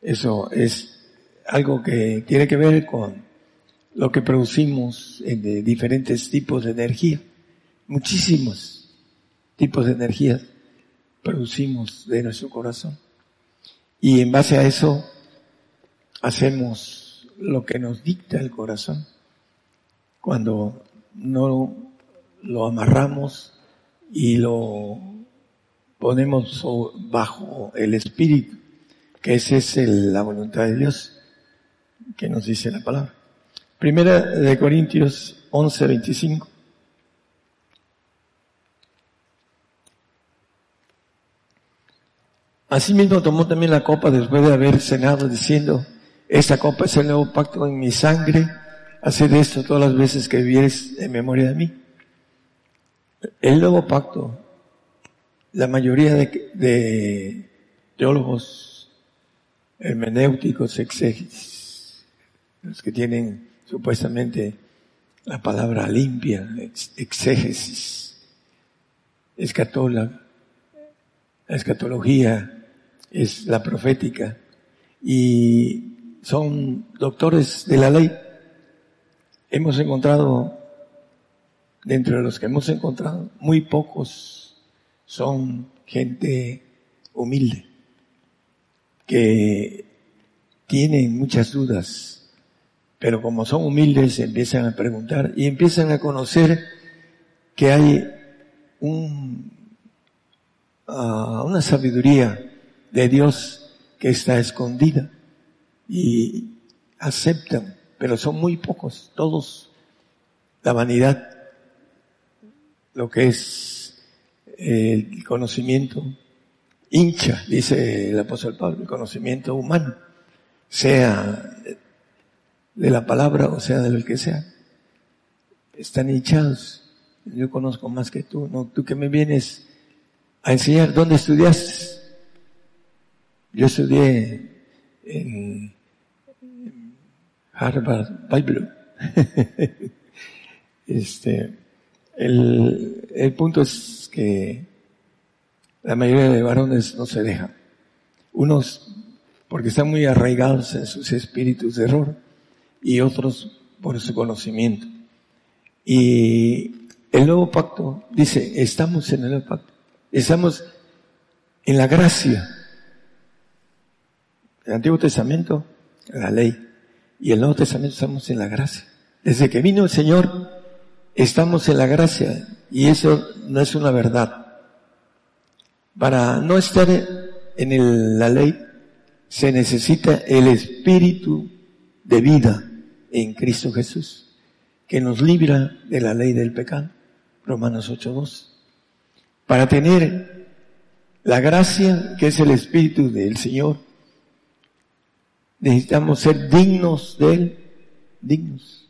Eso es algo que tiene que ver con lo que producimos en de diferentes tipos de energía. Muchísimos tipos de energía producimos de nuestro corazón. Y en base a eso hacemos lo que nos dicta el corazón. Cuando no lo amarramos y lo ponemos bajo el espíritu, que esa es la voluntad de Dios, que nos dice la palabra. Primera de Corintios 11, 25. Asimismo tomó también la copa después de haber cenado diciendo, esta copa es el nuevo pacto en mi sangre, haced esto todas las veces que vivieres en memoria de mí. El nuevo pacto, la mayoría de, teólogos hermenéuticos, exégesis, los que tienen supuestamente la palabra limpia, exégesis, escatola, la escatología es la profética y son doctores de la ley. Hemos encontrado, dentro de los que hemos encontrado, muy pocos son gente humilde, que tienen muchas dudas, pero como son humildes empiezan a preguntar y empiezan a conocer que hay un, uh, una sabiduría de Dios que está escondida y aceptan, pero son muy pocos, todos la vanidad, lo que es el conocimiento hincha, dice el apóstol Pablo, el conocimiento humano, sea de la palabra o sea de lo que sea, están hinchados. Yo conozco más que tú, no, tú que me vienes a enseñar dónde estudiaste. Yo estudié en Harvard Bible. *laughs* este, el, el punto es que la mayoría de varones no se dejan. Unos porque están muy arraigados en sus espíritus de error y otros por su conocimiento. Y el nuevo pacto dice, estamos en el nuevo pacto, estamos en la gracia el Antiguo Testamento, la ley. Y el Nuevo Testamento estamos en la gracia. Desde que vino el Señor, estamos en la gracia. Y eso no es una verdad. Para no estar en la ley, se necesita el espíritu de vida en Cristo Jesús, que nos libra de la ley del pecado. Romanos 8.2. Para tener la gracia, que es el espíritu del Señor, Necesitamos ser dignos de Él, dignos.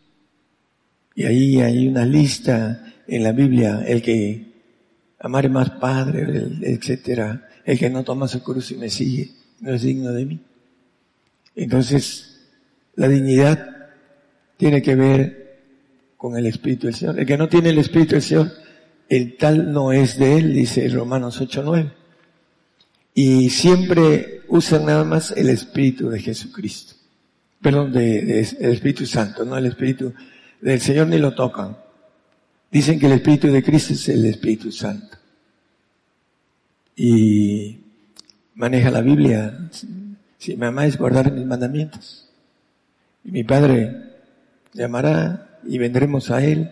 Y ahí hay una lista en la Biblia, el que amare más padre, etcétera, el que no toma su cruz y me sigue, no es digno de mí. Entonces, la dignidad tiene que ver con el Espíritu del Señor. El que no tiene el Espíritu del Señor, el tal no es de Él, dice Romanos 8.9. Y siempre usan nada más el Espíritu de Jesucristo. Perdón, de, el Espíritu Santo, no el Espíritu del Señor ni lo tocan. Dicen que el Espíritu de Cristo es el Espíritu Santo. Y maneja la Biblia. Si me amáis, guardar mis mandamientos. Y mi Padre llamará y vendremos a Él.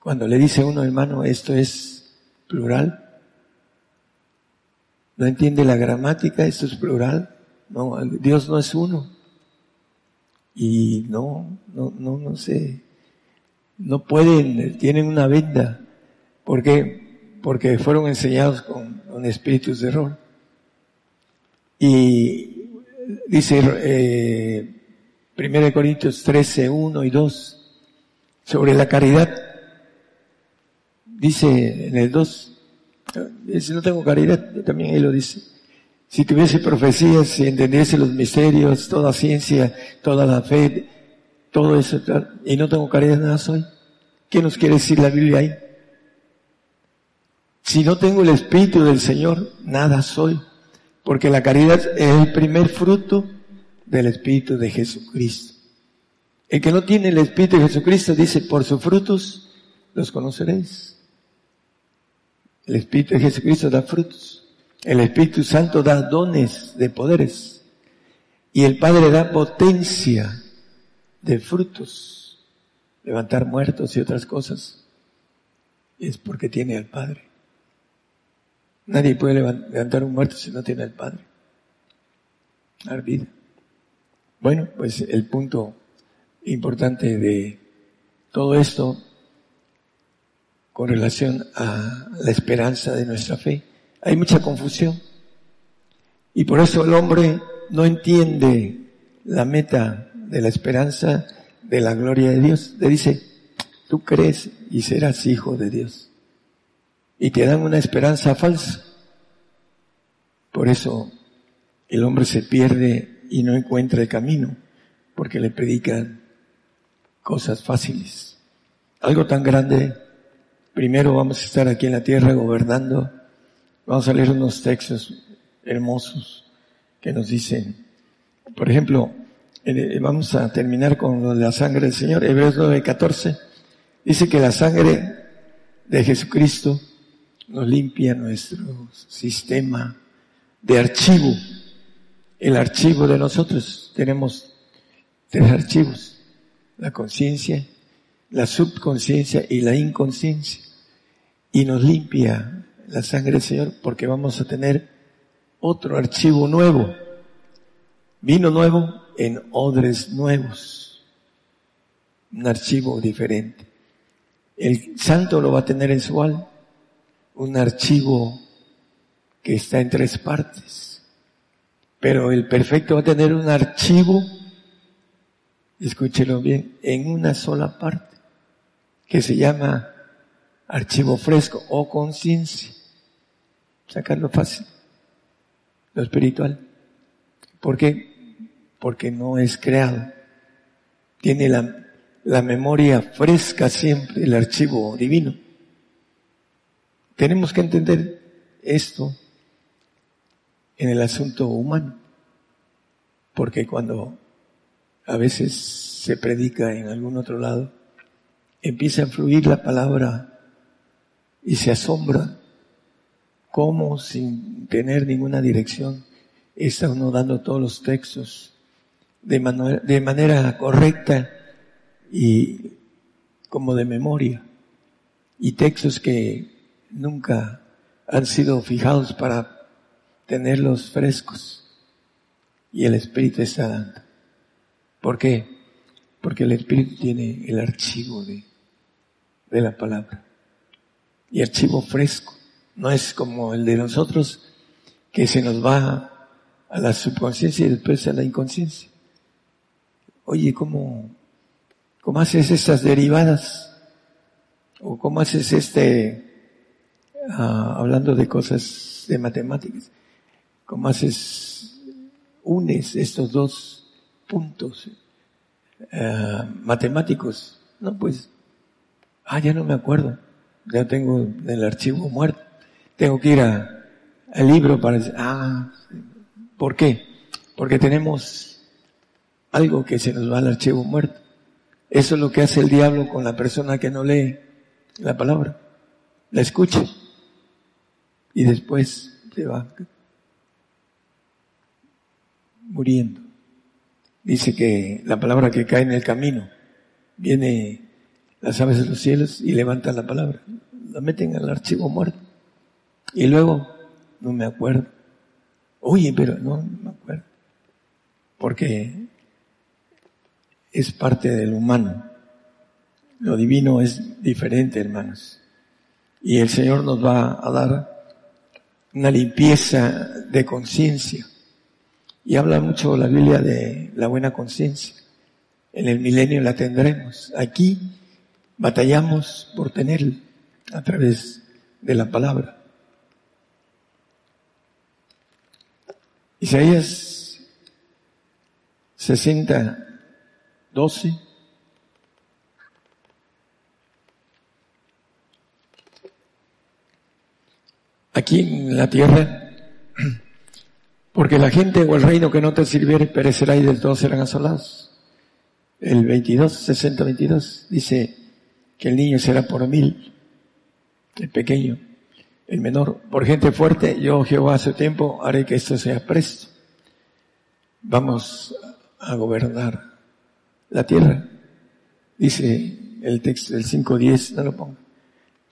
Cuando le dice uno, hermano, esto es plural, no entiende la gramática, esto es plural. No, Dios no es uno. Y no, no, no, no sé. No pueden, tienen una venda. ¿Por qué? Porque fueron enseñados con, espíritus de error. Y dice eh, 1 Corintios 13, 1 y 2, sobre la caridad. Dice en el 2, si no tengo caridad, también él lo dice. Si tuviese profecías, si entendiese los misterios, toda ciencia, toda la fe, todo eso, y no tengo caridad, nada soy. ¿Qué nos quiere decir la Biblia ahí? Si no tengo el Espíritu del Señor, nada soy. Porque la caridad es el primer fruto del Espíritu de Jesucristo. El que no tiene el Espíritu de Jesucristo dice, por sus frutos los conoceréis. El Espíritu de Jesucristo da frutos. El Espíritu Santo da dones de poderes. Y el Padre da potencia de frutos. Levantar muertos y otras cosas. Es porque tiene al Padre. Nadie puede levantar un muerto si no tiene al Padre. Dar vida. Bueno, pues el punto importante de todo esto con relación a la esperanza de nuestra fe. Hay mucha confusión. Y por eso el hombre no entiende la meta de la esperanza de la gloria de Dios. Le dice, tú crees y serás hijo de Dios. Y te dan una esperanza falsa. Por eso el hombre se pierde y no encuentra el camino, porque le predican cosas fáciles. Algo tan grande, primero vamos a estar aquí en la tierra gobernando, vamos a leer unos textos hermosos que nos dicen, por ejemplo, eh, vamos a terminar con lo de la sangre del Señor, Hebreos 9:14, dice que la sangre de Jesucristo nos limpia nuestro sistema de archivo. El archivo de nosotros. Tenemos tres archivos, la conciencia, la subconsciencia y la inconsciencia. Y nos limpia la sangre del Señor porque vamos a tener otro archivo nuevo, vino nuevo en odres nuevos, un archivo diferente. El santo lo va a tener en su alma, un archivo que está en tres partes. Pero el perfecto va a tener un archivo, escúchelo bien, en una sola parte, que se llama archivo fresco o conciencia. Sacarlo fácil, lo espiritual. ¿Por qué? Porque no es creado. Tiene la, la memoria fresca siempre, el archivo divino. Tenemos que entender esto en el asunto humano. Porque cuando a veces se predica en algún otro lado, empieza a fluir la palabra y se asombra cómo sin tener ninguna dirección está uno dando todos los textos de, de manera correcta y como de memoria y textos que nunca han sido fijados para tenerlos frescos. Y el Espíritu está dando. ¿Por qué? Porque el Espíritu tiene el archivo de, de la palabra. Y archivo fresco. No es como el de nosotros que se nos va a la subconsciencia y después a la inconsciencia. Oye, ¿cómo, cómo haces estas derivadas? ¿O cómo haces este, ah, hablando de cosas de matemáticas? ¿Cómo haces, unes estos dos puntos eh, matemáticos? No, pues, ah, ya no me acuerdo. Ya tengo el archivo muerto. Tengo que ir a, al libro para decir, ah, ¿por qué? Porque tenemos algo que se nos va al archivo muerto. Eso es lo que hace el diablo con la persona que no lee la palabra. La escucha. Y después se va muriendo. Dice que la palabra que cae en el camino, viene las aves de los cielos y levantan la palabra, la meten al archivo muerto. Y luego, no me acuerdo. Oye, pero no, no me acuerdo. Porque es parte del humano. Lo divino es diferente, hermanos. Y el Señor nos va a dar una limpieza de conciencia y habla mucho la Biblia de la buena conciencia. En el milenio la tendremos. Aquí batallamos por tenerla a través de la palabra. Isaías 60, 12. Aquí en la tierra *clears throat* porque la gente o el reino que no te sirviere perecerá y del todo serán asolados. El 22, 60, 22 dice que el niño será por mil, el pequeño, el menor, por gente fuerte, yo Jehová hace tiempo haré que esto sea presto. Vamos a gobernar la tierra. Dice el texto del 5.10, no lo pongo,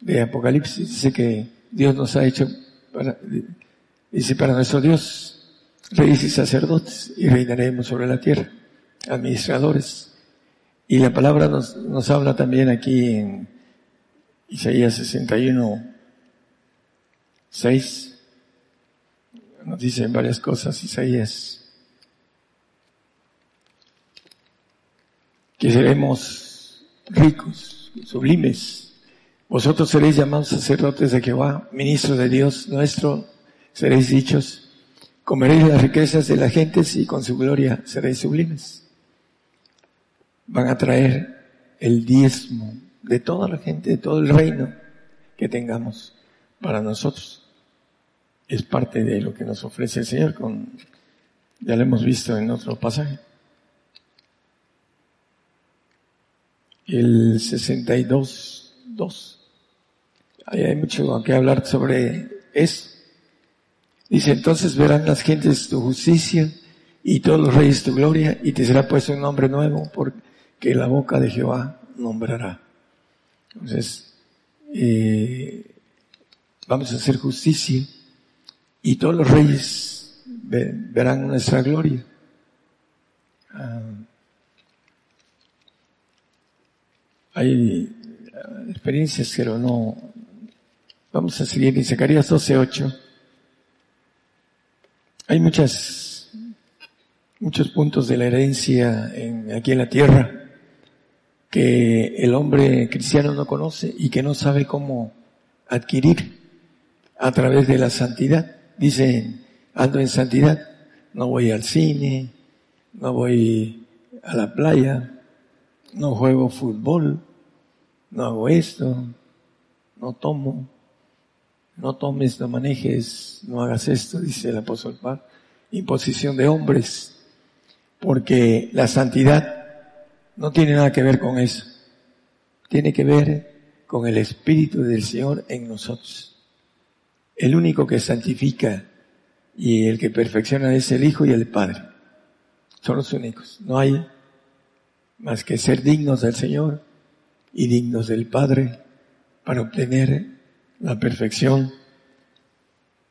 de Apocalipsis, dice que Dios nos ha hecho para, dice para nuestro Dios reyes y sacerdotes y reinaremos sobre la tierra, administradores. Y la palabra nos, habla también aquí en Isaías 61, 6, nos dicen varias cosas Isaías. Que seremos ricos, sublimes. Vosotros seréis llamados sacerdotes de Jehová, ministros de Dios nuestro, seréis dichos. Comeréis las riquezas de las gentes y con su gloria seréis sublimes. Van a traer el diezmo de toda la gente, de todo el reino que tengamos para nosotros. Es parte de lo que nos ofrece el Señor, con, ya lo hemos visto en otro pasaje. El 62, 2. Ahí hay mucho que hablar sobre eso. Dice, entonces verán las gentes tu justicia y todos los reyes tu gloria y te será puesto un nombre nuevo porque la boca de Jehová nombrará. Entonces, eh, vamos a hacer justicia y todos los reyes verán nuestra gloria. Ah, hay ah, experiencias, pero no. Vamos a seguir en Zacarías 12.8. Hay muchas, muchos puntos de la herencia en, aquí en la tierra que el hombre cristiano no conoce y que no sabe cómo adquirir a través de la santidad. Dicen, ando en santidad, no voy al cine, no voy a la playa, no juego fútbol, no hago esto, no tomo, no tomes, no manejes, no hagas esto, dice el apóstol Pablo. Imposición de hombres, porque la santidad no tiene nada que ver con eso. Tiene que ver con el Espíritu del Señor en nosotros. El único que santifica y el que perfecciona es el Hijo y el Padre. Son los únicos. No hay más que ser dignos del Señor y dignos del Padre para obtener la perfección.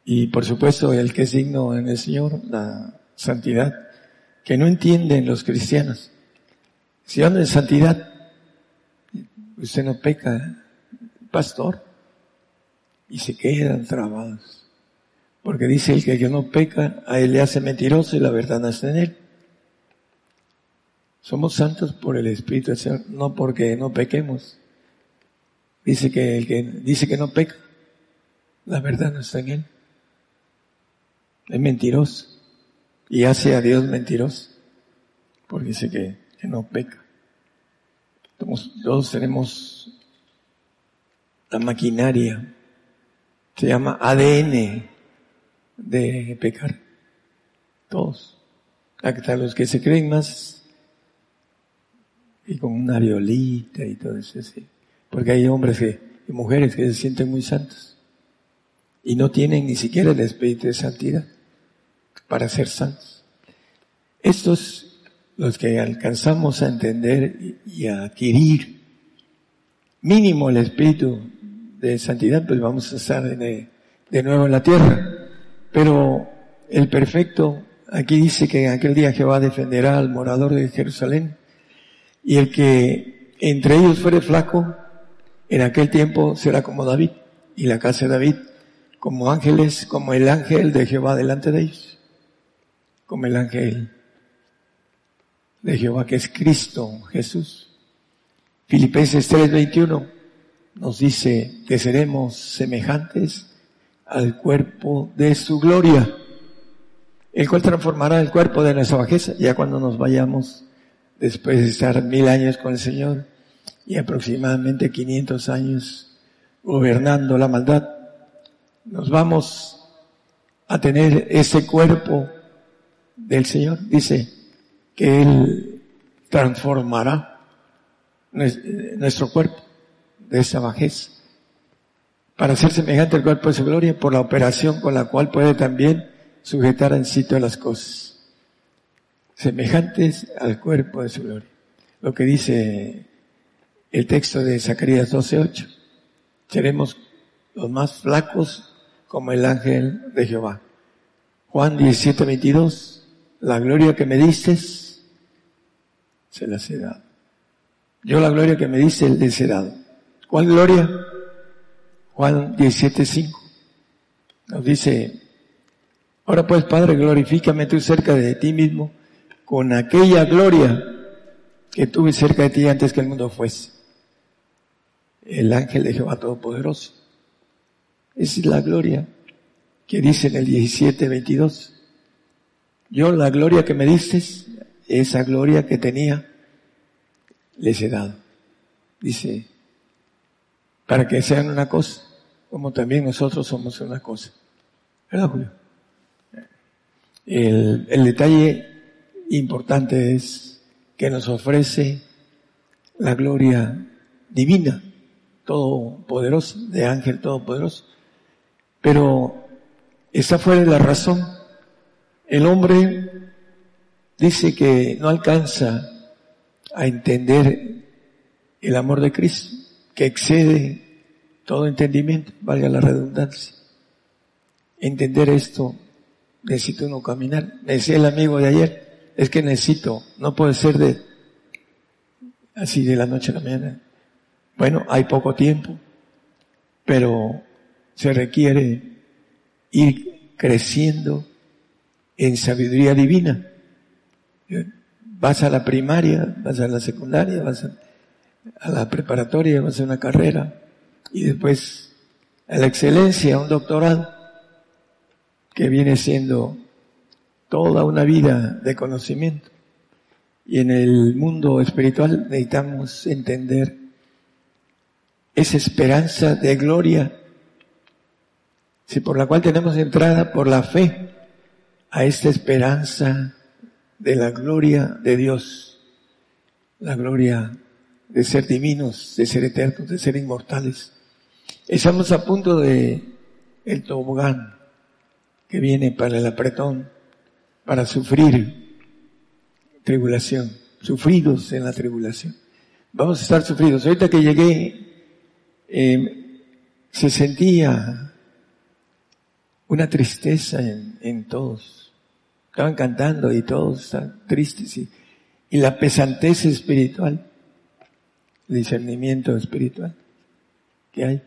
Y por supuesto el que es digno en el Señor, la santidad, que no entienden los cristianos. Si anda en santidad, usted no peca, pastor, y se quedan trabados. Porque dice el que no peca, a él le hace mentiroso y la verdad no está en él. Somos santos por el Espíritu del Señor, no porque no pequemos. Dice que el que dice que no peca, la verdad no está en él. Es mentiroso. Y hace a Dios mentiroso. Porque dice que no peca. Todos, tenemos la maquinaria, se llama ADN de pecar. Todos. Hasta los que se creen más y con una violita y todo eso. Porque hay hombres y mujeres que se sienten muy santos y no tienen ni siquiera el espíritu de santidad para ser santos. Estos los que alcanzamos a entender y a adquirir mínimo el espíritu de santidad, pues vamos a estar de, nuevo en la tierra. Pero el perfecto, aquí dice que en aquel día Jehová defenderá al morador de Jerusalén y el que entre ellos fuere flaco, en aquel tiempo será como David y la casa de David como ángeles, como el ángel de Jehová delante de ellos, como el ángel de Jehová, que es Cristo Jesús. Filipenses 3:21 nos dice que seremos semejantes al cuerpo de su gloria, el cual transformará el cuerpo de nuestra bajeza, ya cuando nos vayamos, después de estar mil años con el Señor y aproximadamente 500 años gobernando la maldad, nos vamos a tener ese cuerpo del Señor. Dice, que Él transformará nuestro cuerpo de esa bajeza para ser semejante al cuerpo de su gloria por la operación con la cual puede también sujetar en sitio las cosas. Semejantes al cuerpo de su gloria. Lo que dice el texto de Zacarías 12.8. Seremos los más flacos como el ángel de Jehová. Juan 17.22. La gloria que me diste se las he dado. Yo la gloria que me dice, les he dado. ¿Cuál gloria? Juan 17.5 nos dice, Ahora pues, Padre, glorifícame tú cerca de ti mismo con aquella gloria que tuve cerca de ti antes que el mundo fuese. El ángel de Jehová Todopoderoso. Esa es la gloria que dice en el 17, 22. Yo la gloria que me diste, esa gloria que tenía, les he dado. Dice, para que sean una cosa, como también nosotros somos una cosa. ¿Verdad, Julio? El, el detalle importante es que nos ofrece la gloria divina, todopoderosa, de ángel todopoderoso. Pero esa fue la razón. El hombre dice que no alcanza a entender el amor de Cristo, que excede todo entendimiento, valga la redundancia. Entender esto, necesito uno caminar. Me decía el amigo de ayer, es que necesito, no puede ser de así de la noche a la mañana. Bueno, hay poco tiempo, pero se requiere ir creciendo en sabiduría divina. Vas a la primaria, vas a la secundaria, vas a, la preparatoria, vas a una carrera y después a la excelencia, un doctorado, que viene siendo toda una vida de conocimiento. Y en el mundo espiritual necesitamos entender esa esperanza de gloria, si por la cual tenemos entrada por la fe a esta esperanza de la gloria de Dios, la gloria de ser divinos, de ser eternos, de ser inmortales. Estamos a punto de el tobogán que viene para el apretón, para sufrir tribulación, sufridos en la tribulación. Vamos a estar sufridos. Ahorita que llegué, eh, se sentía una tristeza en todos Estaban cantando y todos están tristes y, y la pesantez espiritual, el discernimiento espiritual que hay.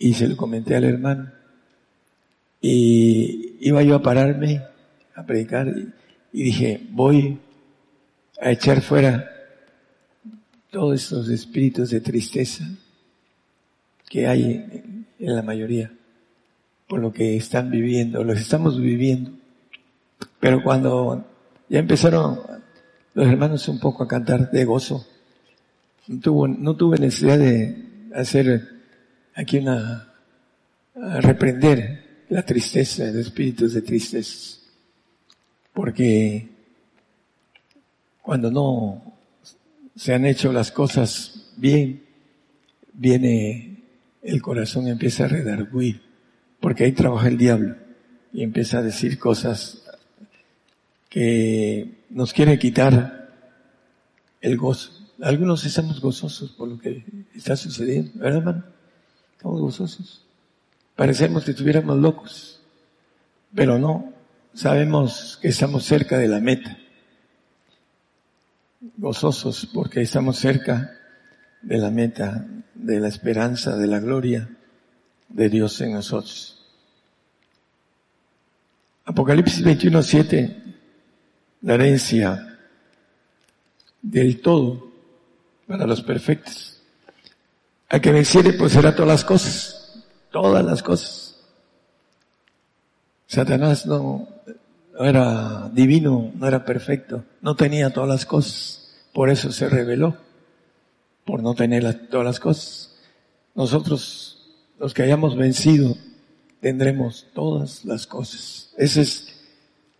Y se lo comenté al hermano. Y iba yo a pararme a predicar y, dije, voy a echar fuera todos estos espíritus de tristeza que hay en la mayoría por lo que están viviendo, los estamos viviendo. Pero cuando ya empezaron los hermanos un poco a cantar de gozo, no, tuve necesidad de hacer aquí una, reprender la tristeza, los espíritus de tristeza. Porque cuando no se han hecho las cosas bien, viene el corazón empieza a redarguir, porque ahí trabaja el diablo y empieza a decir cosas que nos quiere quitar el gozo. Algunos estamos gozosos por lo que está sucediendo, ¿verdad, hermano? Estamos gozosos. Parecemos que estuviéramos locos, pero no. Sabemos que estamos cerca de la meta. Gozosos porque estamos cerca de la meta, de la esperanza, de la gloria de Dios en nosotros. Apocalipsis 21, 7 la herencia del todo para los perfectos. Al que venciere pues será todas las cosas, todas las cosas. Satanás no, era divino, no era perfecto, no tenía todas las cosas, por eso se reveló, por no tener todas las cosas. Nosotros, los que hayamos vencido, tendremos todas las cosas. Ese es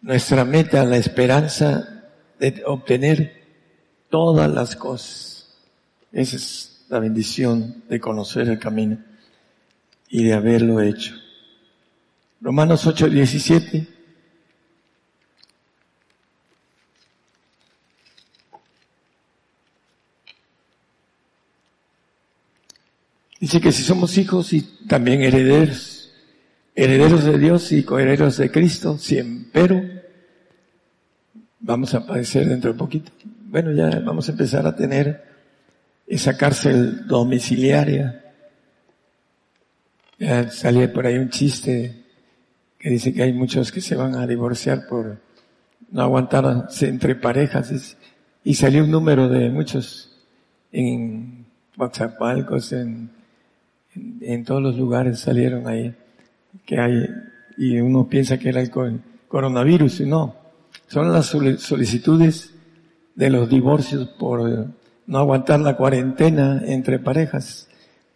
nuestra meta, la esperanza de obtener todas las cosas. Esa es la bendición de conocer el camino y de haberlo hecho. Romanos 8, 17. Dice que si somos hijos y también herederos, herederos de Dios y coherederos de Cristo, siempre vamos a padecer dentro de poquito. Bueno, ya vamos a empezar a tener esa cárcel domiciliaria. Ya salía por ahí un chiste que dice que hay muchos que se van a divorciar por no aguantar entre parejas. Y salió un número de muchos en Guaxapalcos, en, en, todos los lugares salieron ahí, que hay, y uno piensa que era el coronavirus, y no. Son las solicitudes de los divorcios por no aguantar la cuarentena entre parejas.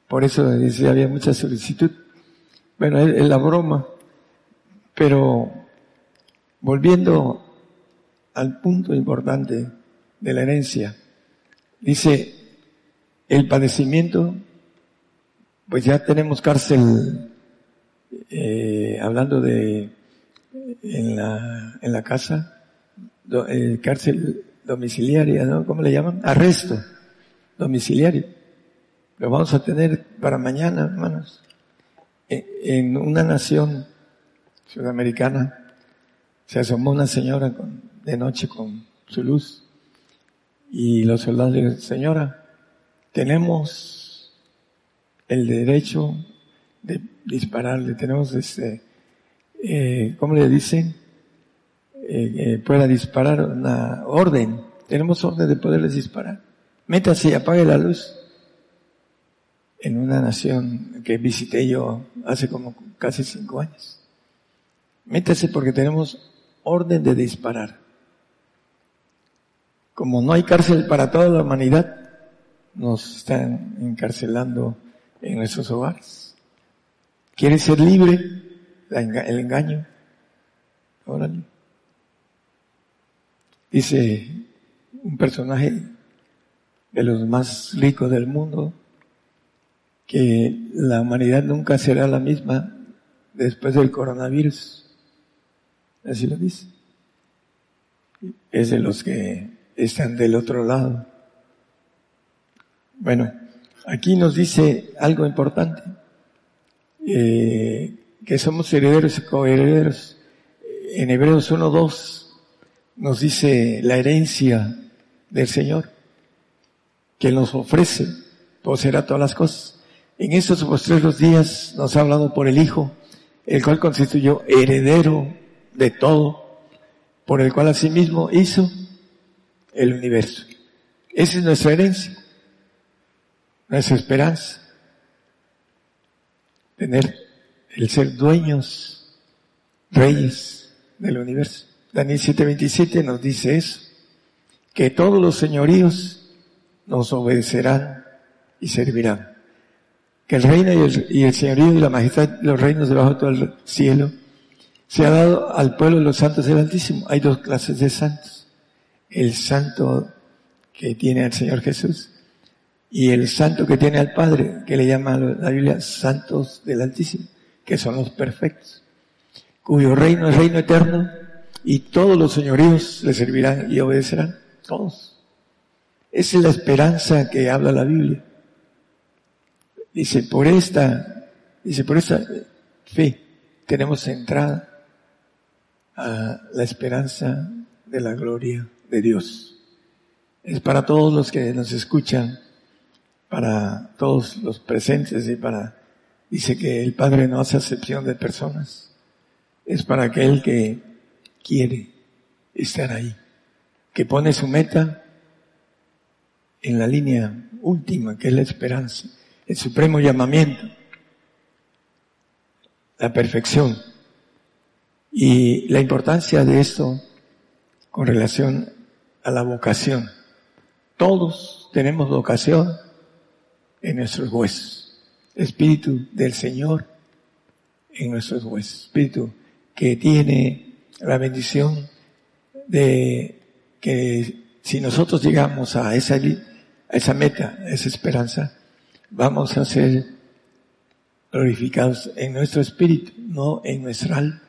Por eso dice, había mucha solicitud. Bueno, es la broma. Pero volviendo al punto importante de la herencia, dice, el padecimiento, pues ya tenemos cárcel, eh, hablando de en la, en la casa, eh, cárcel domiciliaria, ¿no? ¿Cómo le llaman? Arresto domiciliario. Lo vamos a tener para mañana, hermanos. En una nación sudamericana se asomó una señora de noche con su luz y los soldados le dijeron, señora, tenemos el derecho de dispararle, tenemos este, eh, ¿cómo le dicen? Eh, eh, pueda disparar una orden, tenemos orden de poderles disparar. Métase y apague la luz. En una nación que visité yo hace como casi cinco años. Métase porque tenemos orden de disparar. Como no hay cárcel para toda la humanidad, nos están encarcelando en nuestros hogares. ¿Quiere ser libre? El engaño. Órale. Dice un personaje de los más ricos del mundo que la humanidad nunca será la misma después del coronavirus. Así lo dice. Es de los que están del otro lado. Bueno, aquí nos dice algo importante, eh, que somos herederos y coherederos. En Hebreos 1.2 nos dice la herencia del Señor, que nos ofrece, poseerá todas las cosas. En estos postreros días nos ha hablado por el Hijo, el cual constituyó heredero de todo, por el cual asimismo hizo el universo. Esa es nuestra herencia, nuestra esperanza. Tener el ser dueños, reyes del universo. Daniel 7:27 nos dice eso, que todos los señoríos nos obedecerán y servirán. Que el reino y el, señorío y la majestad, los reinos debajo de todo el cielo, se ha dado al pueblo de los santos del Altísimo. Hay dos clases de santos. El santo que tiene al Señor Jesús y el santo que tiene al Padre, que le llama la Biblia santos del Altísimo, que son los perfectos, cuyo reino es reino eterno y todos los señoríos le servirán y obedecerán. Todos. Esa es la esperanza que habla la Biblia. Dice, por esta, dice, por esta fe tenemos entrada a la esperanza de la gloria de Dios. Es para todos los que nos escuchan, para todos los presentes y para, dice que el Padre no hace acepción de personas. Es para aquel que quiere estar ahí, que pone su meta en la línea última, que es la esperanza, el supremo llamamiento, la perfección. Y la importancia de esto con relación a la vocación. Todos tenemos vocación en nuestros huesos. Espíritu del Señor en nuestros huesos. Espíritu que tiene la bendición de que si nosotros llegamos a esa, a esa meta, a esa esperanza, vamos a ser glorificados en nuestro espíritu, no en nuestra alma.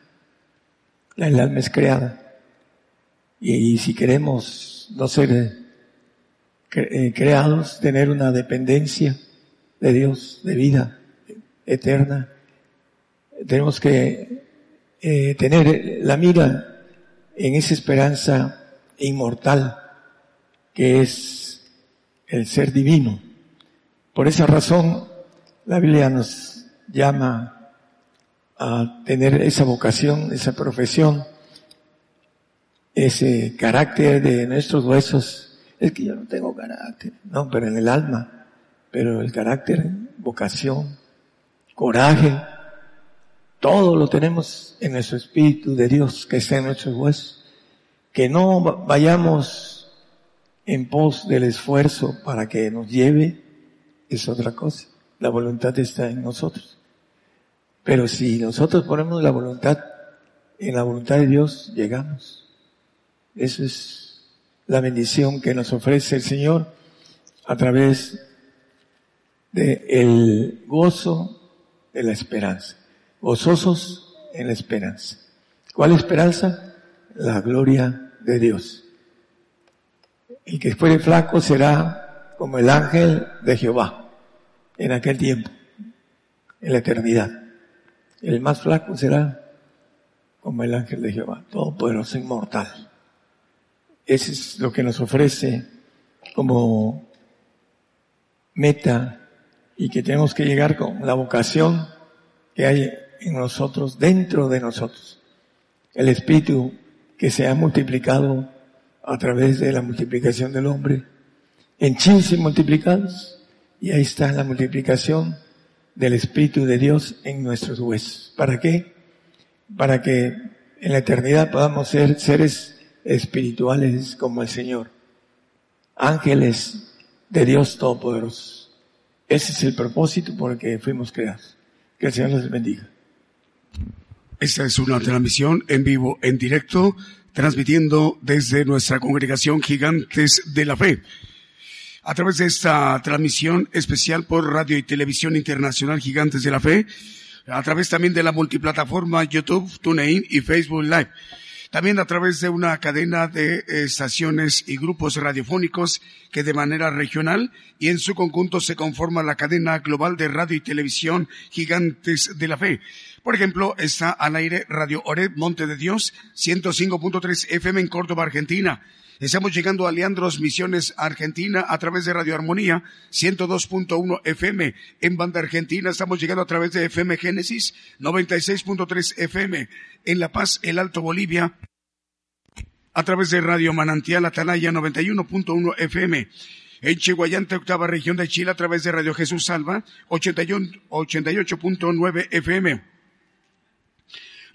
El alma es creada. Y, si queremos no ser eh, creados, tener una dependencia de Dios, de vida eterna, tenemos que eh, tener la mira en esa esperanza inmortal que es el ser divino. Por esa razón, la Biblia nos llama a tener esa vocación, esa profesión, ese carácter de nuestros huesos. Es que yo no tengo carácter, no, pero en el alma, pero el carácter, vocación, coraje, todo lo tenemos en nuestro Espíritu de Dios que está en nuestros huesos. Que no vayamos en pos del esfuerzo para que nos lleve es otra cosa. La voluntad está en nosotros. Pero si nosotros ponemos la voluntad en la voluntad de Dios, llegamos. Eso es la bendición que nos ofrece el Señor a través del el gozo de la esperanza. Gozosos en la esperanza. ¿Cuál esperanza? La gloria de Dios. El que fuere flaco será como el ángel de Jehová en aquel tiempo, en la eternidad. El más flaco será como el ángel de Jehová, todopoderoso, inmortal. Eso es lo que nos ofrece como meta y que tenemos que llegar con la vocación que hay en nosotros, dentro de nosotros. El Espíritu que se ha multiplicado a través de la multiplicación del hombre en chinches multiplicados y ahí está la multiplicación del Espíritu de Dios en nuestros huesos. ¿Para qué? Para que en la eternidad podamos ser seres espirituales como el Señor, ángeles de Dios Todopoderoso. Ese es el propósito por el que fuimos creados. Que el Señor los bendiga. Esta es una transmisión en vivo, en directo, transmitiendo desde nuestra congregación Gigantes de la Fe. A través de esta transmisión especial por Radio y Televisión Internacional Gigantes de la Fe, a través también de la multiplataforma YouTube, TuneIn y Facebook Live. También a través de una cadena de estaciones y grupos radiofónicos que de manera regional y en su conjunto se conforma la cadena global de radio y televisión Gigantes de la Fe. Por ejemplo, está al aire Radio Oreb Monte de Dios, 105.3 FM en Córdoba, Argentina. Estamos llegando a Leandros Misiones Argentina a través de Radio Armonía 102.1 FM. En Banda Argentina estamos llegando a través de FM Génesis 96.3 FM. En La Paz, El Alto Bolivia a través de Radio Manantial Atalaya 91.1 FM. En Chihuayante, octava región de Chile, a través de Radio Jesús Salva, 88.9 FM.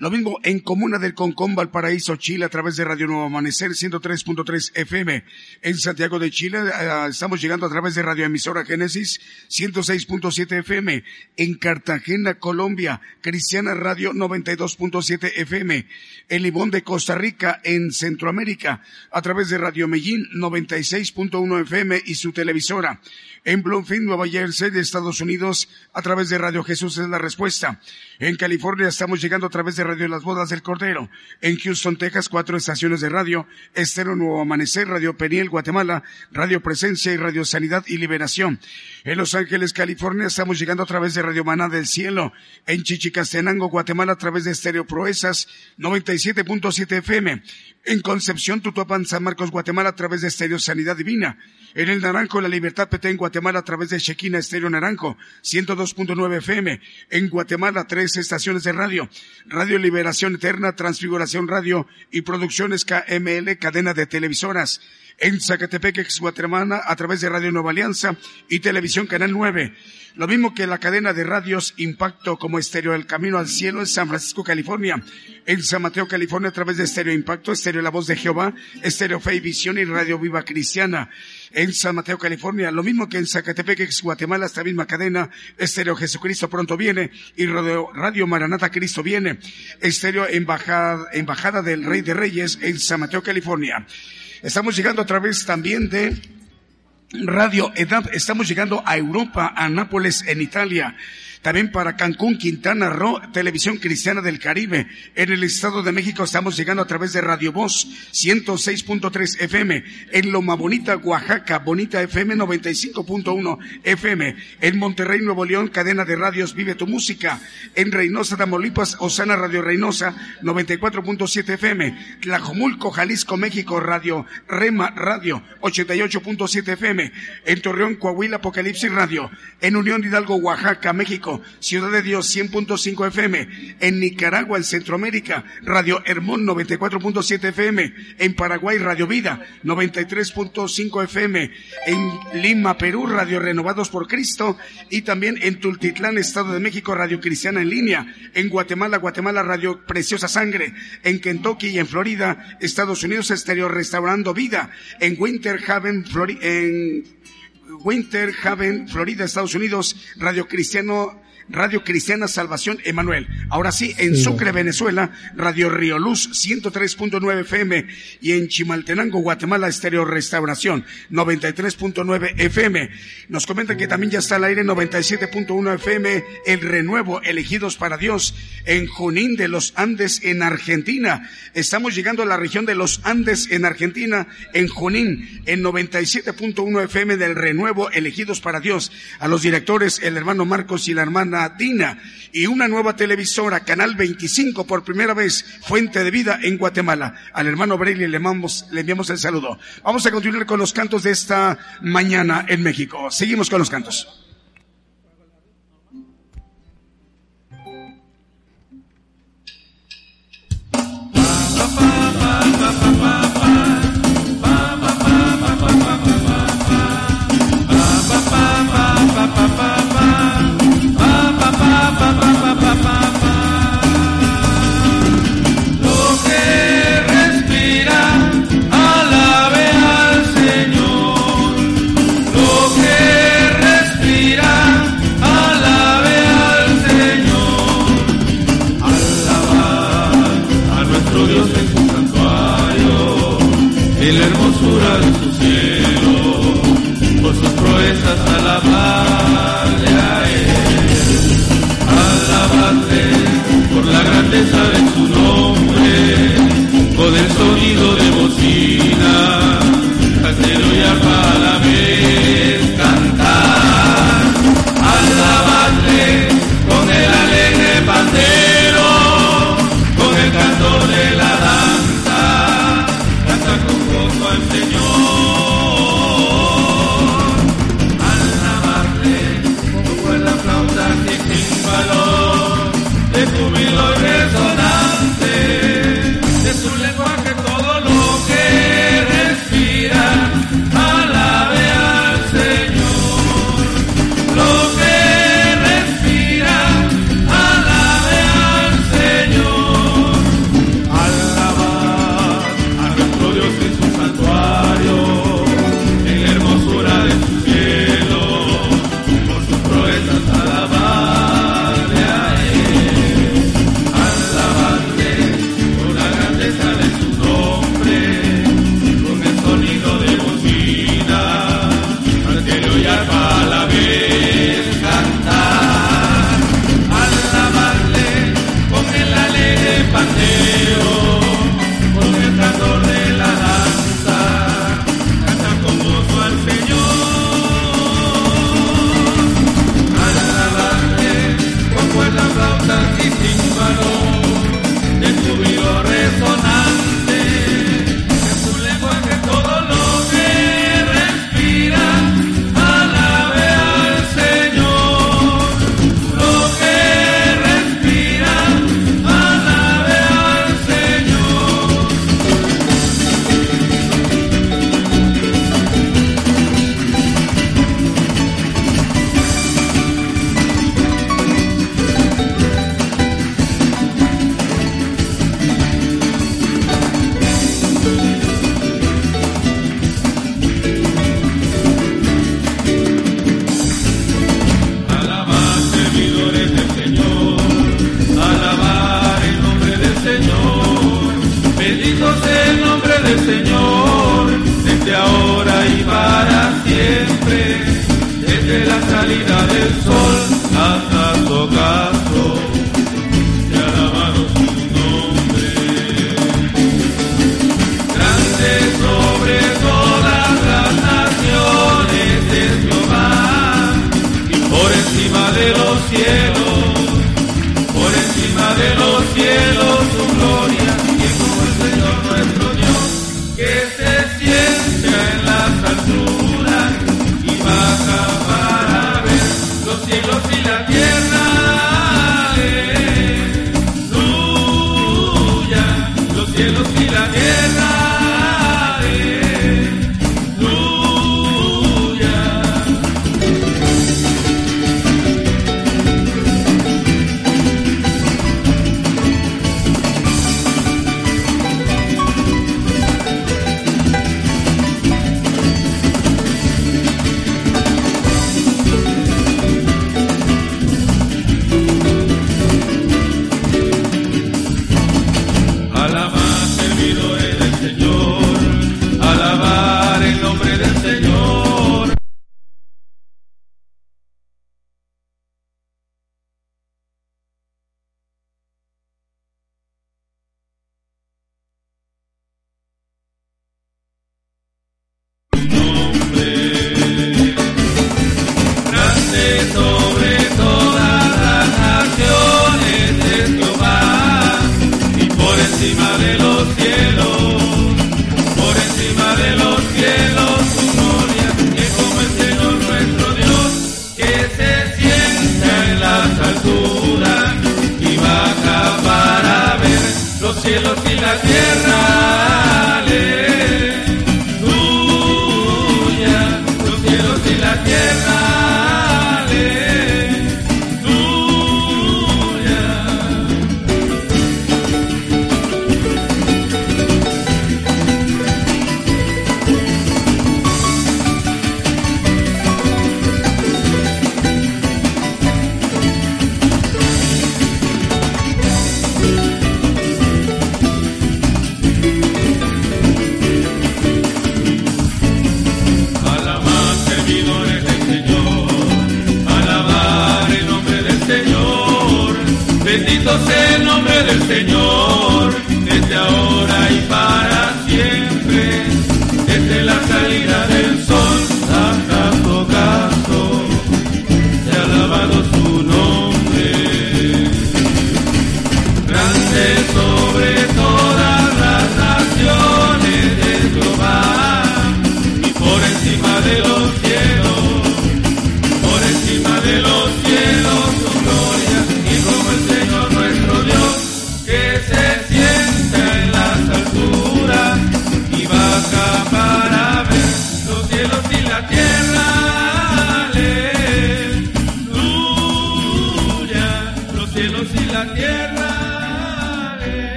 Lo mismo en Comuna del Concón, Valparaíso, Chile, a través de Radio Nuevo Amanecer, 103.3 FM. En Santiago de Chile, eh, estamos llegando a través de Radio Emisora Génesis, 106.7 FM. En Cartagena, Colombia, Cristiana Radio, 92.7 FM. En Limón de Costa Rica, en Centroamérica, a través de Radio Medellín, 96.1 FM y su televisora. En Bloomfield, Nueva Jersey, de Estados Unidos, a través de Radio Jesús es la respuesta. En California estamos llegando a través de Radio Las Bodas del Cordero. En Houston, Texas, cuatro estaciones de radio. Estero Nuevo Amanecer, Radio Peniel, Guatemala, Radio Presencia y Radio Sanidad y Liberación. En Los Ángeles, California, estamos llegando a través de Radio Maná del Cielo. En Chichicastenango, Guatemala, a través de Estéreo Proezas, 97.7 FM. En Concepción, Tutuapan, San Marcos, Guatemala, a través de Estéreo Sanidad Divina. En el Naranjo, La Libertad Petén, Guatemala, a través de Chequina Estéreo Naranjo, 102.9 FM. En Guatemala, tres estaciones de radio. Radio Liberación Eterna, Transfiguración Radio y Producciones KML, cadena de televisoras. En Zacatepec, ex Guatemala, a través de Radio Nueva Alianza y Televisión Canal 9. Lo mismo que la cadena de radios Impacto como Estéreo El Camino al Cielo en San Francisco, California. En San Mateo, California, a través de Estéreo Impacto, Estéreo La Voz de Jehová, Estéreo Fe y Visión y Radio Viva Cristiana. En San Mateo, California, lo mismo que en Zacatepec, ex Guatemala, esta misma cadena, Estéreo Jesucristo pronto viene y Radio, Radio Maranata Cristo viene. Estéreo Embajada, Embajada del Rey de Reyes en San Mateo, California. Estamos llegando a través también de Radio Edad. Estamos llegando a Europa, a Nápoles, en Italia. También para Cancún, Quintana Roo, Televisión Cristiana del Caribe. En el Estado de México estamos llegando a través de Radio Voz 106.3 FM. En Loma Bonita, Oaxaca, Bonita FM 95.1 FM. En Monterrey, Nuevo León, cadena de radios Vive tu Música. En Reynosa, Tamaulipas, Osana Radio Reynosa 94.7 FM. Tlajomulco, Jalisco, México, Radio Rema Radio 88.7 FM. En Torreón, Coahuila, Apocalipsis Radio. En Unión Hidalgo, Oaxaca, México. Ciudad de Dios 100.5 FM, en Nicaragua, en Centroamérica, Radio Hermón 94.7 FM, en Paraguay, Radio Vida 93.5 FM, en Lima, Perú, Radio Renovados por Cristo y también en Tultitlán, Estado de México, Radio Cristiana en línea, en Guatemala, Guatemala, Radio Preciosa Sangre, en Kentucky y en Florida, Estados Unidos, Exterior Restaurando Vida, en Winter Haven, en Winter Haven, Florida, Estados Unidos, Radio Cristiano Radio Cristiana Salvación Emanuel. Ahora sí, en Sucre, Venezuela, Radio Río Luz 103.9 FM y en Chimaltenango, Guatemala, Estéreo Restauración 93.9 FM. Nos comentan que también ya está al aire 97.1 FM El Renuevo, Elegidos para Dios, en Junín de los Andes, en Argentina. Estamos llegando a la región de los Andes, en Argentina, en Junín, en 97.1 FM del Renuevo, Elegidos para Dios. A los directores, el hermano Marcos y la hermana Dina y una nueva televisora, Canal 25, por primera vez, Fuente de Vida en Guatemala. Al hermano Braille le, le enviamos el saludo. Vamos a continuar con los cantos de esta mañana en México. Seguimos con los cantos.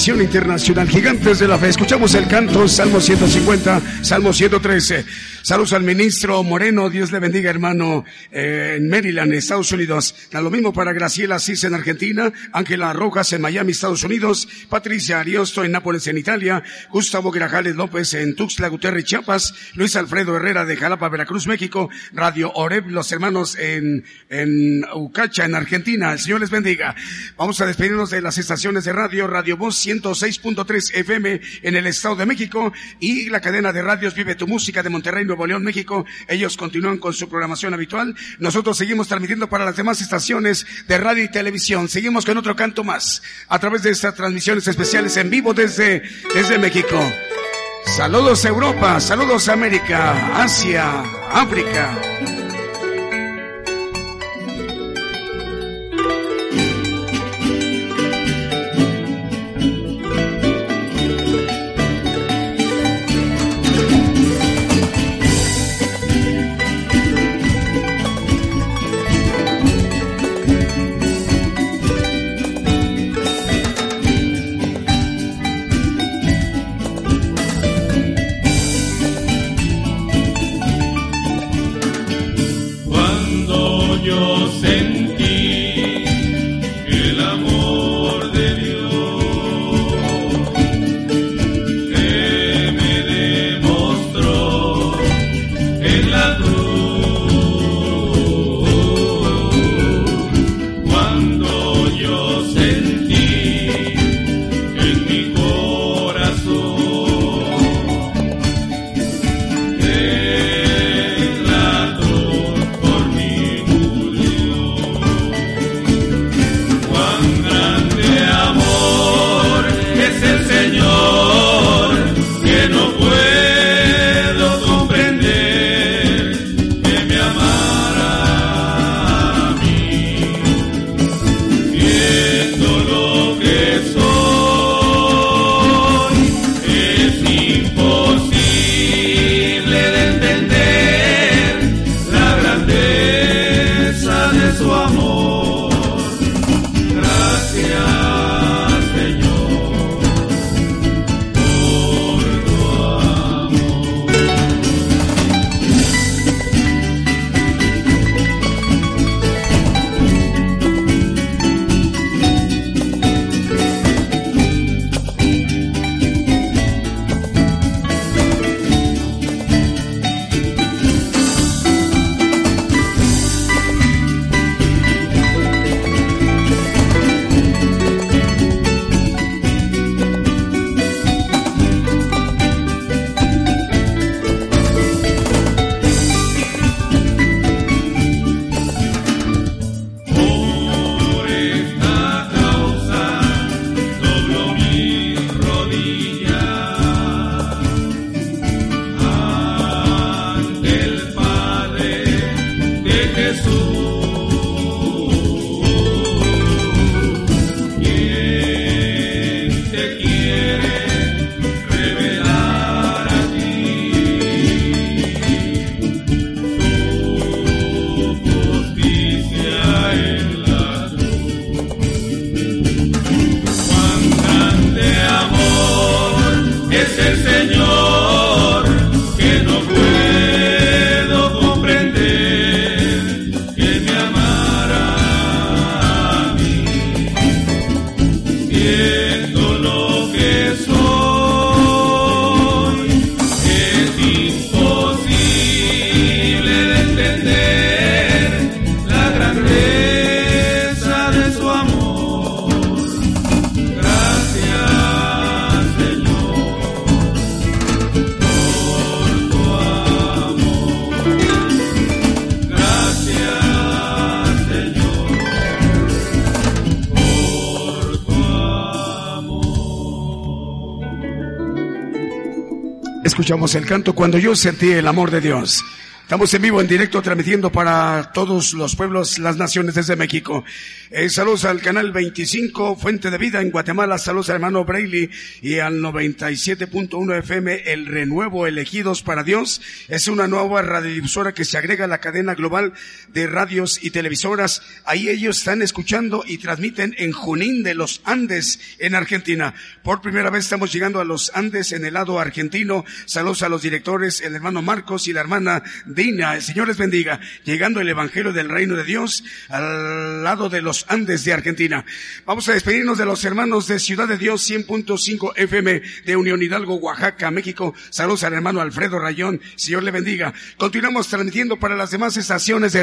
Televisión internacional, gigantes de la fe. Escuchamos el canto, Salmo 150, Salmo 113. Saludos al ministro Moreno, Dios le bendiga, hermano, eh, en Maryland, Estados Unidos. Lo mismo para Graciela Cis en Argentina, Ángela Rojas en Miami, Estados Unidos, Patricia Ariosto en Nápoles, en Italia, Gustavo Grajales López en Tuxtla Gutiérrez, Chiapas, Luis Alfredo Herrera de Jalapa, Veracruz, México, Radio Oreb, los hermanos en, en Ucacha, en Argentina. El Señor les bendiga. Vamos a despedirnos de las estaciones de radio, Radio Voz 106.3 FM en el Estado de México y la cadena de radios Vive tu Música de Monterrey, Nuevo León, México. Ellos continúan con su programación habitual. Nosotros seguimos transmitiendo para las demás estaciones de radio y televisión. Seguimos con otro canto más a través de estas transmisiones especiales en vivo desde, desde México. Saludos Europa, saludos América, Asia, África. El canto Cuando yo sentí el amor de Dios. Estamos en vivo, en directo, transmitiendo para todos los pueblos, las naciones desde México. Eh, saludos al canal 25, Fuente de Vida en Guatemala. Saludos al hermano Braille y al 97.1 FM, El Renuevo Elegidos para Dios. Es una nueva radiodifusora que se agrega a la cadena global de radios y televisoras. Ahí ellos están escuchando y transmiten en Junín de los Andes, en Argentina. Por primera vez estamos llegando a los Andes en el lado argentino. Saludos a los directores, el hermano Marcos y la hermana Dina. El Señor les bendiga. Llegando el Evangelio del Reino de Dios al lado de los Andes de Argentina. Vamos a despedirnos de los hermanos de Ciudad de Dios 100.5 FM de Unión Hidalgo, Oaxaca, México. Saludos al hermano Alfredo Rayón. Señor le bendiga. Continuamos transmitiendo para las demás estaciones de